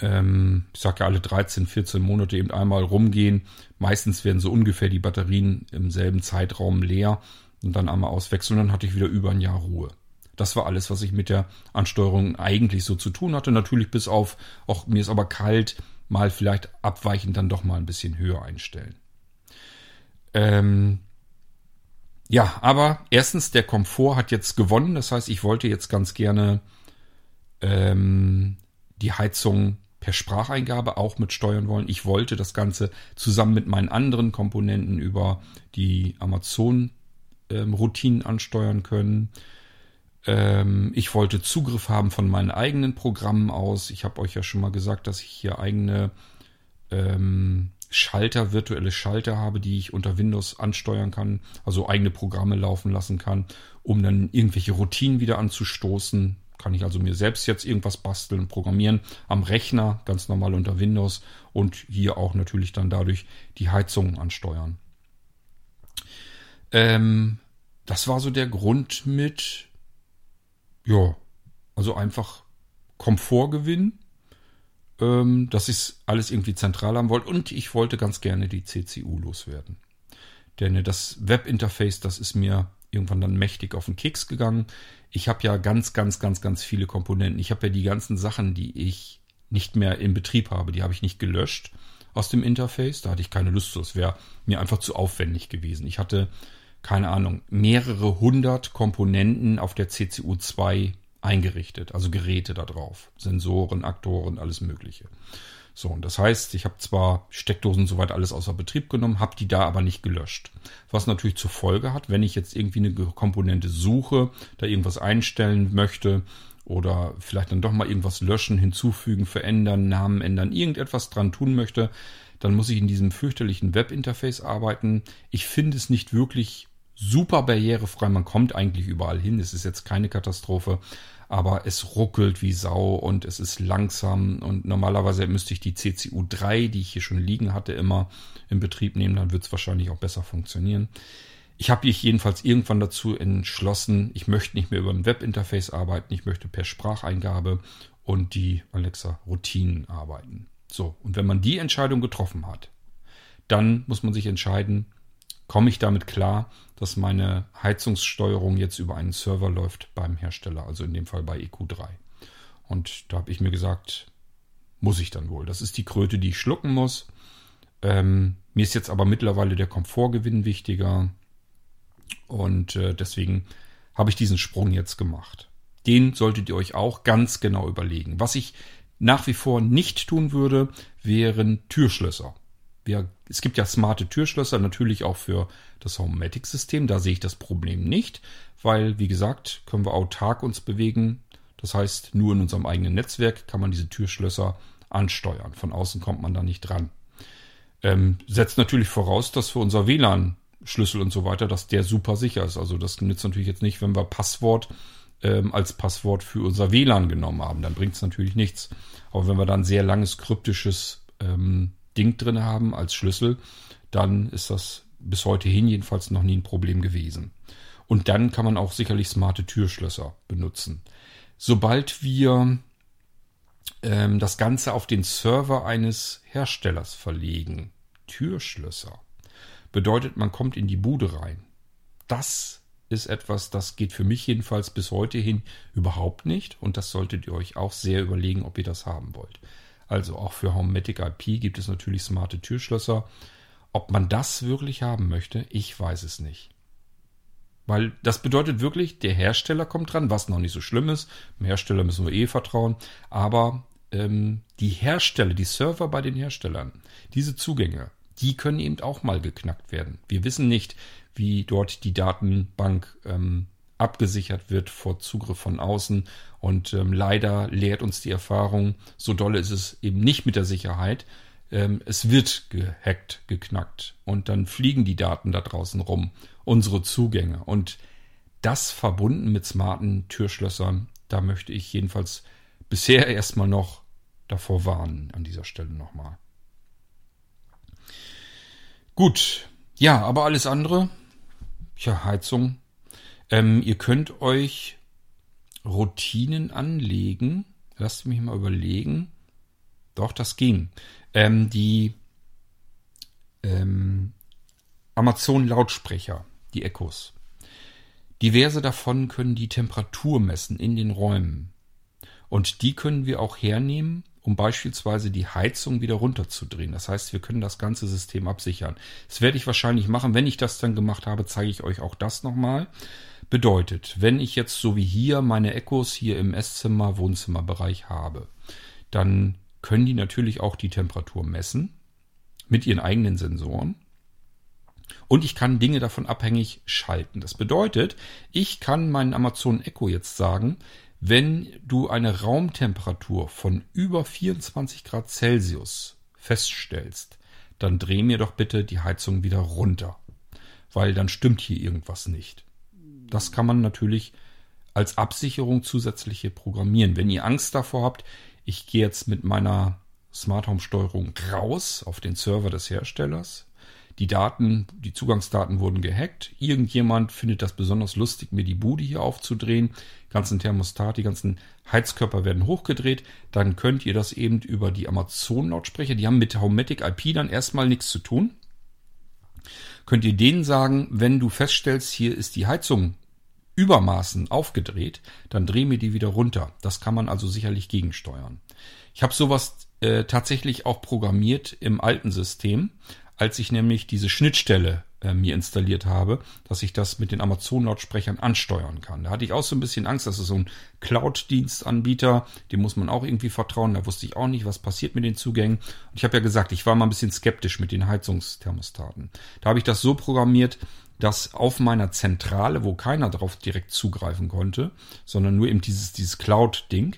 ähm, ich sage ja alle 13, 14 Monate eben einmal rumgehen. Meistens werden so ungefähr die Batterien im selben Zeitraum leer und dann einmal auswechseln. Dann hatte ich wieder über ein Jahr Ruhe. Das war alles, was ich mit der Ansteuerung eigentlich so zu tun hatte. Natürlich bis auf, auch mir ist aber kalt, mal vielleicht abweichend dann doch mal ein bisschen höher einstellen. Ähm, ja, aber erstens, der Komfort hat jetzt gewonnen. Das heißt, ich wollte jetzt ganz gerne ähm, die Heizung per Spracheingabe auch mit steuern wollen. Ich wollte das Ganze zusammen mit meinen anderen Komponenten über die Amazon-Routinen ähm, ansteuern können. Ähm, ich wollte Zugriff haben von meinen eigenen Programmen aus. Ich habe euch ja schon mal gesagt, dass ich hier eigene ähm, Schalter, virtuelle Schalter habe, die ich unter Windows ansteuern kann, also eigene Programme laufen lassen kann, um dann irgendwelche Routinen wieder anzustoßen. Kann ich also mir selbst jetzt irgendwas basteln, programmieren am Rechner, ganz normal unter Windows und hier auch natürlich dann dadurch die Heizung ansteuern. Ähm, das war so der Grund mit, ja, also einfach Komfortgewinn ähm, dass ich alles irgendwie zentral haben wollte und ich wollte ganz gerne die CCU loswerden. Denn das Webinterface, das ist mir irgendwann dann mächtig auf den Keks gegangen. Ich habe ja ganz, ganz, ganz, ganz viele Komponenten. Ich habe ja die ganzen Sachen, die ich nicht mehr in Betrieb habe, die habe ich nicht gelöscht aus dem Interface. Da hatte ich keine Lust zu. Es wäre mir einfach zu aufwendig gewesen. Ich hatte, keine Ahnung, mehrere hundert Komponenten auf der CCU 2 eingerichtet, also Geräte da drauf, Sensoren, Aktoren, alles Mögliche. So, und das heißt, ich habe zwar Steckdosen soweit alles außer Betrieb genommen, habe die da aber nicht gelöscht. Was natürlich zur Folge hat, wenn ich jetzt irgendwie eine Komponente suche, da irgendwas einstellen möchte oder vielleicht dann doch mal irgendwas löschen, hinzufügen, verändern, Namen ändern, irgendetwas dran tun möchte, dann muss ich in diesem fürchterlichen Webinterface arbeiten. Ich finde es nicht wirklich super barrierefrei. Man kommt eigentlich überall hin. Es ist jetzt keine Katastrophe aber es ruckelt wie Sau und es ist langsam und normalerweise müsste ich die CCU 3, die ich hier schon liegen hatte, immer in Betrieb nehmen, dann wird es wahrscheinlich auch besser funktionieren. Ich habe mich jedenfalls irgendwann dazu entschlossen, ich möchte nicht mehr über ein Webinterface arbeiten, ich möchte per Spracheingabe und die Alexa-Routinen arbeiten. So, und wenn man die Entscheidung getroffen hat, dann muss man sich entscheiden, komme ich damit klar, dass meine Heizungssteuerung jetzt über einen Server läuft beim Hersteller, also in dem Fall bei EQ3. Und da habe ich mir gesagt, muss ich dann wohl. Das ist die Kröte, die ich schlucken muss. Ähm, mir ist jetzt aber mittlerweile der Komfortgewinn wichtiger. Und äh, deswegen habe ich diesen Sprung jetzt gemacht. Den solltet ihr euch auch ganz genau überlegen. Was ich nach wie vor nicht tun würde, wären Türschlösser wir, es gibt ja smarte Türschlösser, natürlich auch für das Homematic-System. Da sehe ich das Problem nicht, weil, wie gesagt, können wir autark uns bewegen. Das heißt, nur in unserem eigenen Netzwerk kann man diese Türschlösser ansteuern. Von außen kommt man da nicht dran. Ähm, setzt natürlich voraus, dass für unser WLAN Schlüssel und so weiter, dass der super sicher ist. Also das nützt natürlich jetzt nicht, wenn wir Passwort ähm, als Passwort für unser WLAN genommen haben. Dann bringt es natürlich nichts. Aber wenn wir dann sehr langes kryptisches ähm, Ding drin haben als Schlüssel, dann ist das bis heute hin jedenfalls noch nie ein Problem gewesen. Und dann kann man auch sicherlich smarte Türschlösser benutzen. Sobald wir ähm, das Ganze auf den Server eines Herstellers verlegen, Türschlösser, bedeutet, man kommt in die Bude rein. Das ist etwas, das geht für mich jedenfalls bis heute hin überhaupt nicht. Und das solltet ihr euch auch sehr überlegen, ob ihr das haben wollt. Also auch für Homematic IP gibt es natürlich smarte Türschlösser. Ob man das wirklich haben möchte, ich weiß es nicht. Weil das bedeutet wirklich, der Hersteller kommt dran, was noch nicht so schlimm ist. Dem Hersteller müssen wir eh vertrauen. Aber ähm, die Hersteller, die Server bei den Herstellern, diese Zugänge, die können eben auch mal geknackt werden. Wir wissen nicht, wie dort die Datenbank ähm, abgesichert wird vor Zugriff von außen. Und ähm, leider lehrt uns die Erfahrung, so dolle ist es eben nicht mit der Sicherheit. Ähm, es wird gehackt, geknackt und dann fliegen die Daten da draußen rum, unsere Zugänge. Und das verbunden mit smarten Türschlössern, da möchte ich jedenfalls bisher erstmal noch davor warnen, an dieser Stelle nochmal. Gut, ja, aber alles andere, ja, Heizung, ähm, ihr könnt euch Routinen anlegen. Lasst mich mal überlegen. Doch, das ging. Ähm, die ähm, Amazon-Lautsprecher, die Echos. Diverse davon können die Temperatur messen in den Räumen. Und die können wir auch hernehmen, um beispielsweise die Heizung wieder runterzudrehen. Das heißt, wir können das ganze System absichern. Das werde ich wahrscheinlich machen. Wenn ich das dann gemacht habe, zeige ich euch auch das nochmal. Bedeutet, wenn ich jetzt so wie hier meine Echos hier im Esszimmer, Wohnzimmerbereich habe, dann können die natürlich auch die Temperatur messen mit ihren eigenen Sensoren. Und ich kann Dinge davon abhängig schalten. Das bedeutet, ich kann meinen Amazon Echo jetzt sagen, wenn du eine Raumtemperatur von über 24 Grad Celsius feststellst, dann dreh mir doch bitte die Heizung wieder runter, weil dann stimmt hier irgendwas nicht. Das kann man natürlich als Absicherung zusätzliche programmieren. Wenn ihr Angst davor habt, ich gehe jetzt mit meiner Smart Home Steuerung raus auf den Server des Herstellers, die Daten, die Zugangsdaten wurden gehackt. Irgendjemand findet das besonders lustig, mir die Bude hier aufzudrehen. Ganzen Thermostat, die ganzen Heizkörper werden hochgedreht. Dann könnt ihr das eben über die Amazon-Lautsprecher, die haben mit Homematic IP dann erstmal nichts zu tun. Könnt ihr denen sagen, wenn du feststellst, hier ist die Heizung Übermaßen aufgedreht, dann dreh mir die wieder runter. Das kann man also sicherlich gegensteuern. Ich habe sowas äh, tatsächlich auch programmiert im alten System als ich nämlich diese Schnittstelle äh, mir installiert habe, dass ich das mit den Amazon-Lautsprechern ansteuern kann. Da hatte ich auch so ein bisschen Angst, das ist so ein Cloud-Dienstanbieter, dem muss man auch irgendwie vertrauen. Da wusste ich auch nicht, was passiert mit den Zugängen. Und ich habe ja gesagt, ich war mal ein bisschen skeptisch mit den Heizungsthermostaten. Da habe ich das so programmiert, dass auf meiner Zentrale, wo keiner drauf direkt zugreifen konnte, sondern nur eben dieses, dieses Cloud-Ding,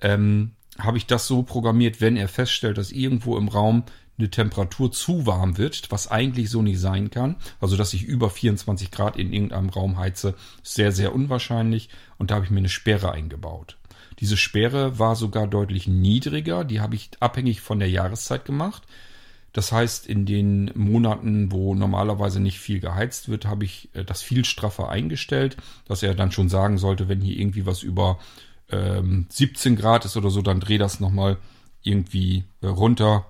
ähm, habe ich das so programmiert, wenn er feststellt, dass irgendwo im Raum eine Temperatur zu warm wird, was eigentlich so nicht sein kann. Also, dass ich über 24 Grad in irgendeinem Raum heize, sehr, sehr unwahrscheinlich. Und da habe ich mir eine Sperre eingebaut. Diese Sperre war sogar deutlich niedriger. Die habe ich abhängig von der Jahreszeit gemacht. Das heißt, in den Monaten, wo normalerweise nicht viel geheizt wird, habe ich äh, das viel straffer eingestellt, dass er dann schon sagen sollte, wenn hier irgendwie was über ähm, 17 Grad ist oder so, dann dreh das nochmal irgendwie äh, runter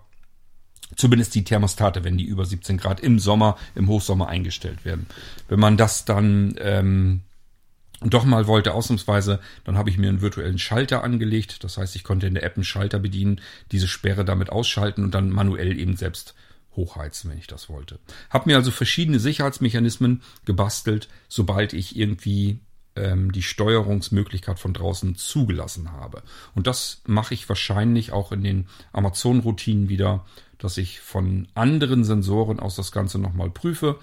Zumindest die Thermostate, wenn die über 17 Grad im Sommer, im Hochsommer eingestellt werden. Wenn man das dann ähm, doch mal wollte, ausnahmsweise, dann habe ich mir einen virtuellen Schalter angelegt. Das heißt, ich konnte in der App einen Schalter bedienen, diese Sperre damit ausschalten und dann manuell eben selbst hochheizen, wenn ich das wollte. Hab mir also verschiedene Sicherheitsmechanismen gebastelt, sobald ich irgendwie ähm, die Steuerungsmöglichkeit von draußen zugelassen habe. Und das mache ich wahrscheinlich auch in den Amazon-Routinen wieder, dass ich von anderen Sensoren aus das Ganze nochmal prüfe.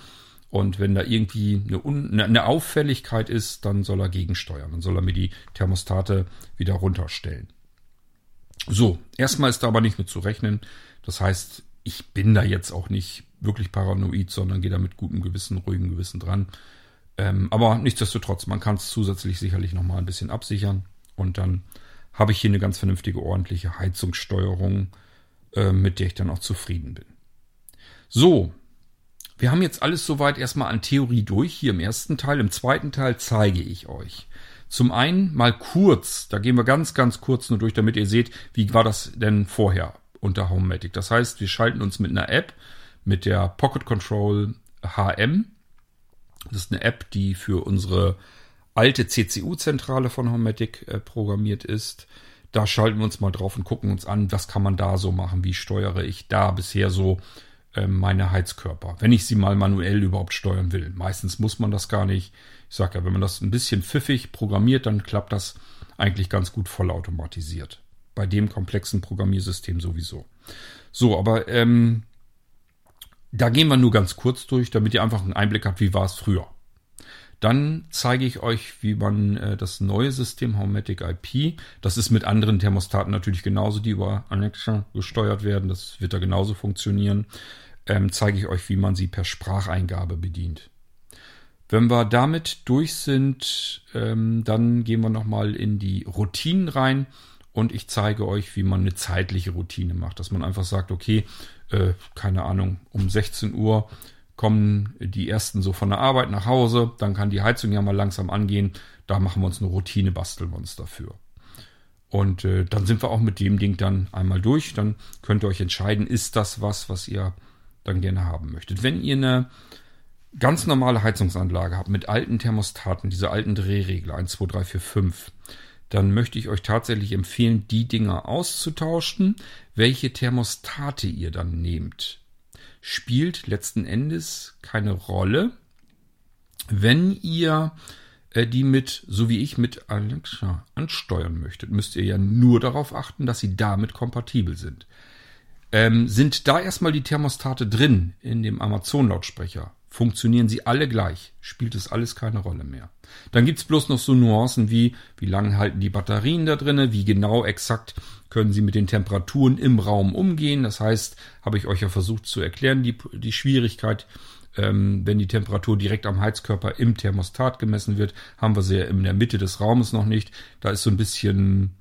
Und wenn da irgendwie eine, Un eine Auffälligkeit ist, dann soll er gegensteuern. Dann soll er mir die Thermostate wieder runterstellen. So, erstmal ist da aber nicht mit zu rechnen. Das heißt, ich bin da jetzt auch nicht wirklich paranoid, sondern gehe da mit gutem Gewissen, ruhigem Gewissen dran. Ähm, aber nichtsdestotrotz, man kann es zusätzlich sicherlich nochmal ein bisschen absichern. Und dann habe ich hier eine ganz vernünftige, ordentliche Heizungssteuerung äh, mit der ich dann auch zufrieden bin. So, wir haben jetzt alles soweit erstmal an Theorie durch hier im ersten Teil. Im zweiten Teil zeige ich euch. Zum einen mal kurz, da gehen wir ganz, ganz kurz nur durch, damit ihr seht, wie war das denn vorher unter Homematic. Das heißt, wir schalten uns mit einer App, mit der Pocket Control HM. Das ist eine App, die für unsere alte CCU-Zentrale von Homematic äh, programmiert ist da schalten wir uns mal drauf und gucken uns an, was kann man da so machen, wie steuere ich da bisher so äh, meine Heizkörper, wenn ich sie mal manuell überhaupt steuern will. Meistens muss man das gar nicht. Ich sage ja, wenn man das ein bisschen pfiffig programmiert, dann klappt das eigentlich ganz gut vollautomatisiert. Bei dem komplexen Programmiersystem sowieso. So, aber ähm, da gehen wir nur ganz kurz durch, damit ihr einfach einen Einblick habt, wie war es früher. Dann zeige ich euch, wie man äh, das neue System Homematic IP, das ist mit anderen Thermostaten natürlich genauso, die über Alexa gesteuert werden, das wird da genauso funktionieren, ähm, zeige ich euch, wie man sie per Spracheingabe bedient. Wenn wir damit durch sind, ähm, dann gehen wir nochmal in die Routinen rein und ich zeige euch, wie man eine zeitliche Routine macht, dass man einfach sagt, okay, äh, keine Ahnung, um 16 Uhr kommen die ersten so von der Arbeit nach Hause, dann kann die Heizung ja mal langsam angehen. Da machen wir uns eine Routine, basteln wir uns dafür. Und äh, dann sind wir auch mit dem Ding dann einmal durch. Dann könnt ihr euch entscheiden, ist das was, was ihr dann gerne haben möchtet. Wenn ihr eine ganz normale Heizungsanlage habt mit alten Thermostaten, diese alten Drehregler 1, 2, 3, 4, 5, dann möchte ich euch tatsächlich empfehlen, die Dinger auszutauschen, welche Thermostate ihr dann nehmt spielt letzten Endes keine Rolle. Wenn ihr äh, die mit, so wie ich, mit Alexa ansteuern möchtet, müsst ihr ja nur darauf achten, dass sie damit kompatibel sind. Ähm, sind da erstmal die Thermostate drin in dem Amazon-Lautsprecher, funktionieren sie alle gleich, spielt es alles keine Rolle mehr. Dann gibt's bloß noch so Nuancen wie, wie lange halten die Batterien da drinnen, wie genau exakt können sie mit den Temperaturen im Raum umgehen. Das heißt, habe ich euch ja versucht zu erklären, die, die Schwierigkeit, ähm, wenn die Temperatur direkt am Heizkörper im Thermostat gemessen wird, haben wir sie ja in der Mitte des Raumes noch nicht. Da ist so ein bisschen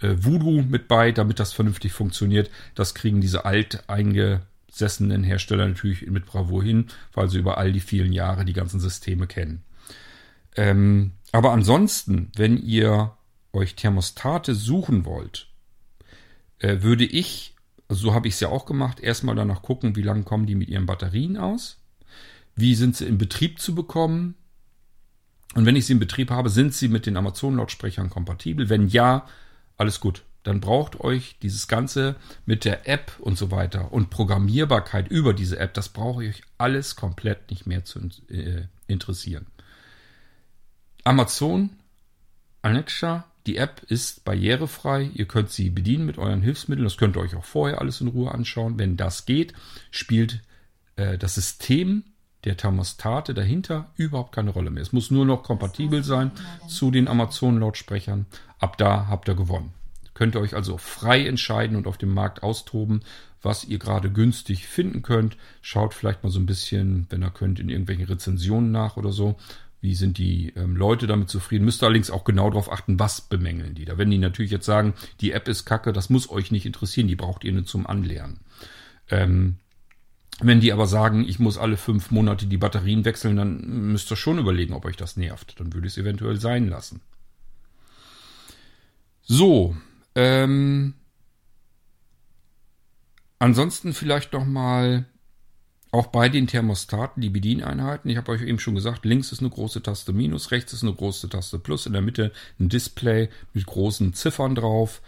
äh, Voodoo mit bei, damit das vernünftig funktioniert. Das kriegen diese alt eingesessenen Hersteller natürlich mit Bravour hin, weil sie über all die vielen Jahre die ganzen Systeme kennen. Ähm, aber ansonsten, wenn ihr euch Thermostate suchen wollt, äh, würde ich, also so habe ich es ja auch gemacht, erstmal danach gucken, wie lange kommen die mit ihren Batterien aus wie sind sie in Betrieb zu bekommen? Und wenn ich sie in Betrieb habe, sind sie mit den Amazon-Lautsprechern kompatibel? Wenn ja, alles gut. Dann braucht euch dieses Ganze mit der App und so weiter und Programmierbarkeit über diese App, das brauche ich euch alles komplett nicht mehr zu äh, interessieren. Amazon, Alexa, die App ist barrierefrei. Ihr könnt sie bedienen mit euren Hilfsmitteln. Das könnt ihr euch auch vorher alles in Ruhe anschauen. Wenn das geht, spielt äh, das System der Thermostate dahinter überhaupt keine Rolle mehr. Es muss nur noch kompatibel sein zu den Amazon-Lautsprechern. Ab da habt ihr gewonnen. Könnt ihr euch also frei entscheiden und auf dem Markt austoben, was ihr gerade günstig finden könnt. Schaut vielleicht mal so ein bisschen, wenn ihr könnt, in irgendwelchen Rezensionen nach oder so. Wie sind die ähm, Leute damit zufrieden? Müsst ihr allerdings auch genau darauf achten, was bemängeln die da. Wenn die natürlich jetzt sagen, die App ist kacke, das muss euch nicht interessieren, die braucht ihr nur zum Anlernen. Ähm, wenn die aber sagen, ich muss alle fünf Monate die Batterien wechseln, dann müsst ihr schon überlegen, ob euch das nervt. Dann würde ich es eventuell sein lassen. So, ähm, ansonsten vielleicht noch mal auch bei den Thermostaten die Bedieneinheiten. Ich habe euch eben schon gesagt, links ist eine große Taste Minus, rechts ist eine große Taste Plus, in der Mitte ein Display mit großen Ziffern drauf.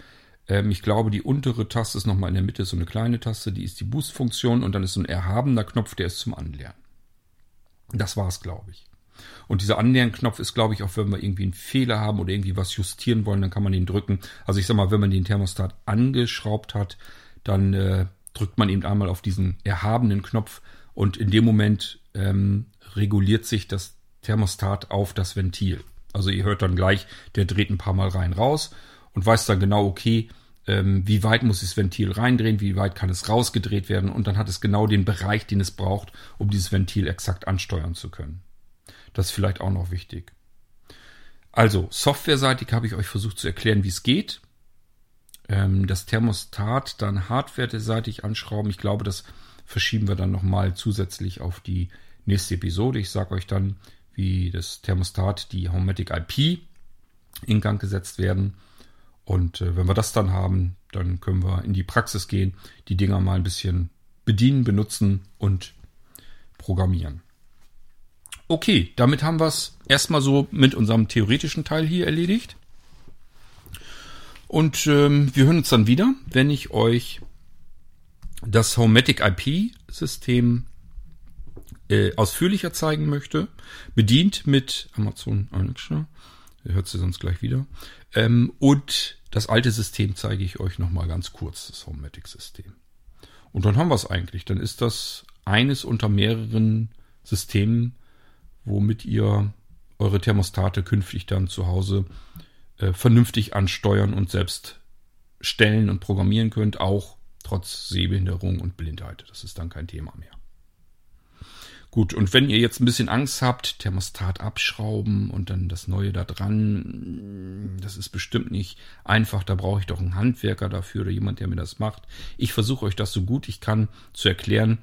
Ähm, ich glaube, die untere Taste ist nochmal in der Mitte so eine kleine Taste, die ist die Boost-Funktion und dann ist so ein erhabener Knopf, der ist zum Anlernen. Das war's, glaube ich. Und dieser Annähern-Knopf ist, glaube ich, auch wenn wir irgendwie einen Fehler haben oder irgendwie was justieren wollen, dann kann man den drücken. Also ich sag mal, wenn man den Thermostat angeschraubt hat, dann äh, drückt man eben einmal auf diesen erhabenen Knopf und in dem Moment ähm, reguliert sich das Thermostat auf das Ventil. Also ihr hört dann gleich, der dreht ein paar Mal rein raus und weiß dann genau, okay, ähm, wie weit muss das Ventil reindrehen, wie weit kann es rausgedreht werden und dann hat es genau den Bereich, den es braucht, um dieses Ventil exakt ansteuern zu können. Das ist vielleicht auch noch wichtig. Also, softwareseitig habe ich euch versucht zu erklären, wie es geht. Ähm, das Thermostat dann hardwareseitig anschrauben. Ich glaube, das verschieben wir dann nochmal zusätzlich auf die nächste Episode. Ich sage euch dann, wie das Thermostat, die Homematic IP in Gang gesetzt werden und äh, wenn wir das dann haben, dann können wir in die Praxis gehen, die Dinger mal ein bisschen bedienen, benutzen und programmieren. Okay, damit haben wir es erstmal so mit unserem theoretischen Teil hier erledigt. Und ähm, wir hören uns dann wieder, wenn ich euch das Homematic IP-System äh, ausführlicher zeigen möchte. Bedient mit Amazon Alexa. Hört sie sonst gleich wieder. Ähm, und das alte System zeige ich euch nochmal ganz kurz, das Homematic-System. Und dann haben wir es eigentlich. Dann ist das eines unter mehreren Systemen, womit ihr eure Thermostate künftig dann zu Hause äh, vernünftig ansteuern und selbst stellen und programmieren könnt, auch trotz Sehbehinderung und Blindheit. Das ist dann kein Thema mehr. Gut, und wenn ihr jetzt ein bisschen Angst habt, Thermostat abschrauben und dann das Neue da dran, das ist bestimmt nicht einfach, da brauche ich doch einen Handwerker dafür oder jemand, der mir das macht. Ich versuche euch das so gut ich kann zu erklären,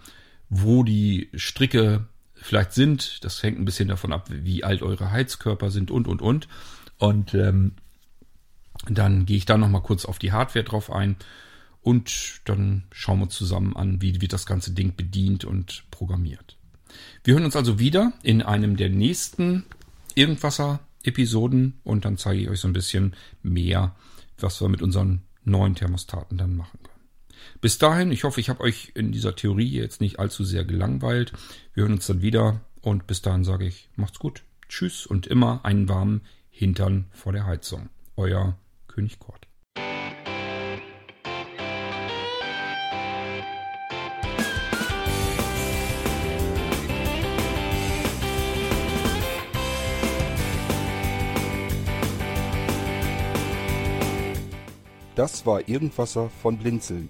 wo die Stricke vielleicht sind. Das hängt ein bisschen davon ab, wie alt eure Heizkörper sind und, und, und. Und ähm, dann gehe ich da nochmal kurz auf die Hardware drauf ein und dann schauen wir zusammen an, wie wird das ganze Ding bedient und programmiert. Wir hören uns also wieder in einem der nächsten Irgendwasser-Episoden und dann zeige ich euch so ein bisschen mehr, was wir mit unseren neuen Thermostaten dann machen können. Bis dahin, ich hoffe, ich habe euch in dieser Theorie jetzt nicht allzu sehr gelangweilt. Wir hören uns dann wieder und bis dahin sage ich, macht's gut. Tschüss und immer einen warmen Hintern vor der Heizung. Euer König Kort. Das war Irgendwasser von Blinzeln.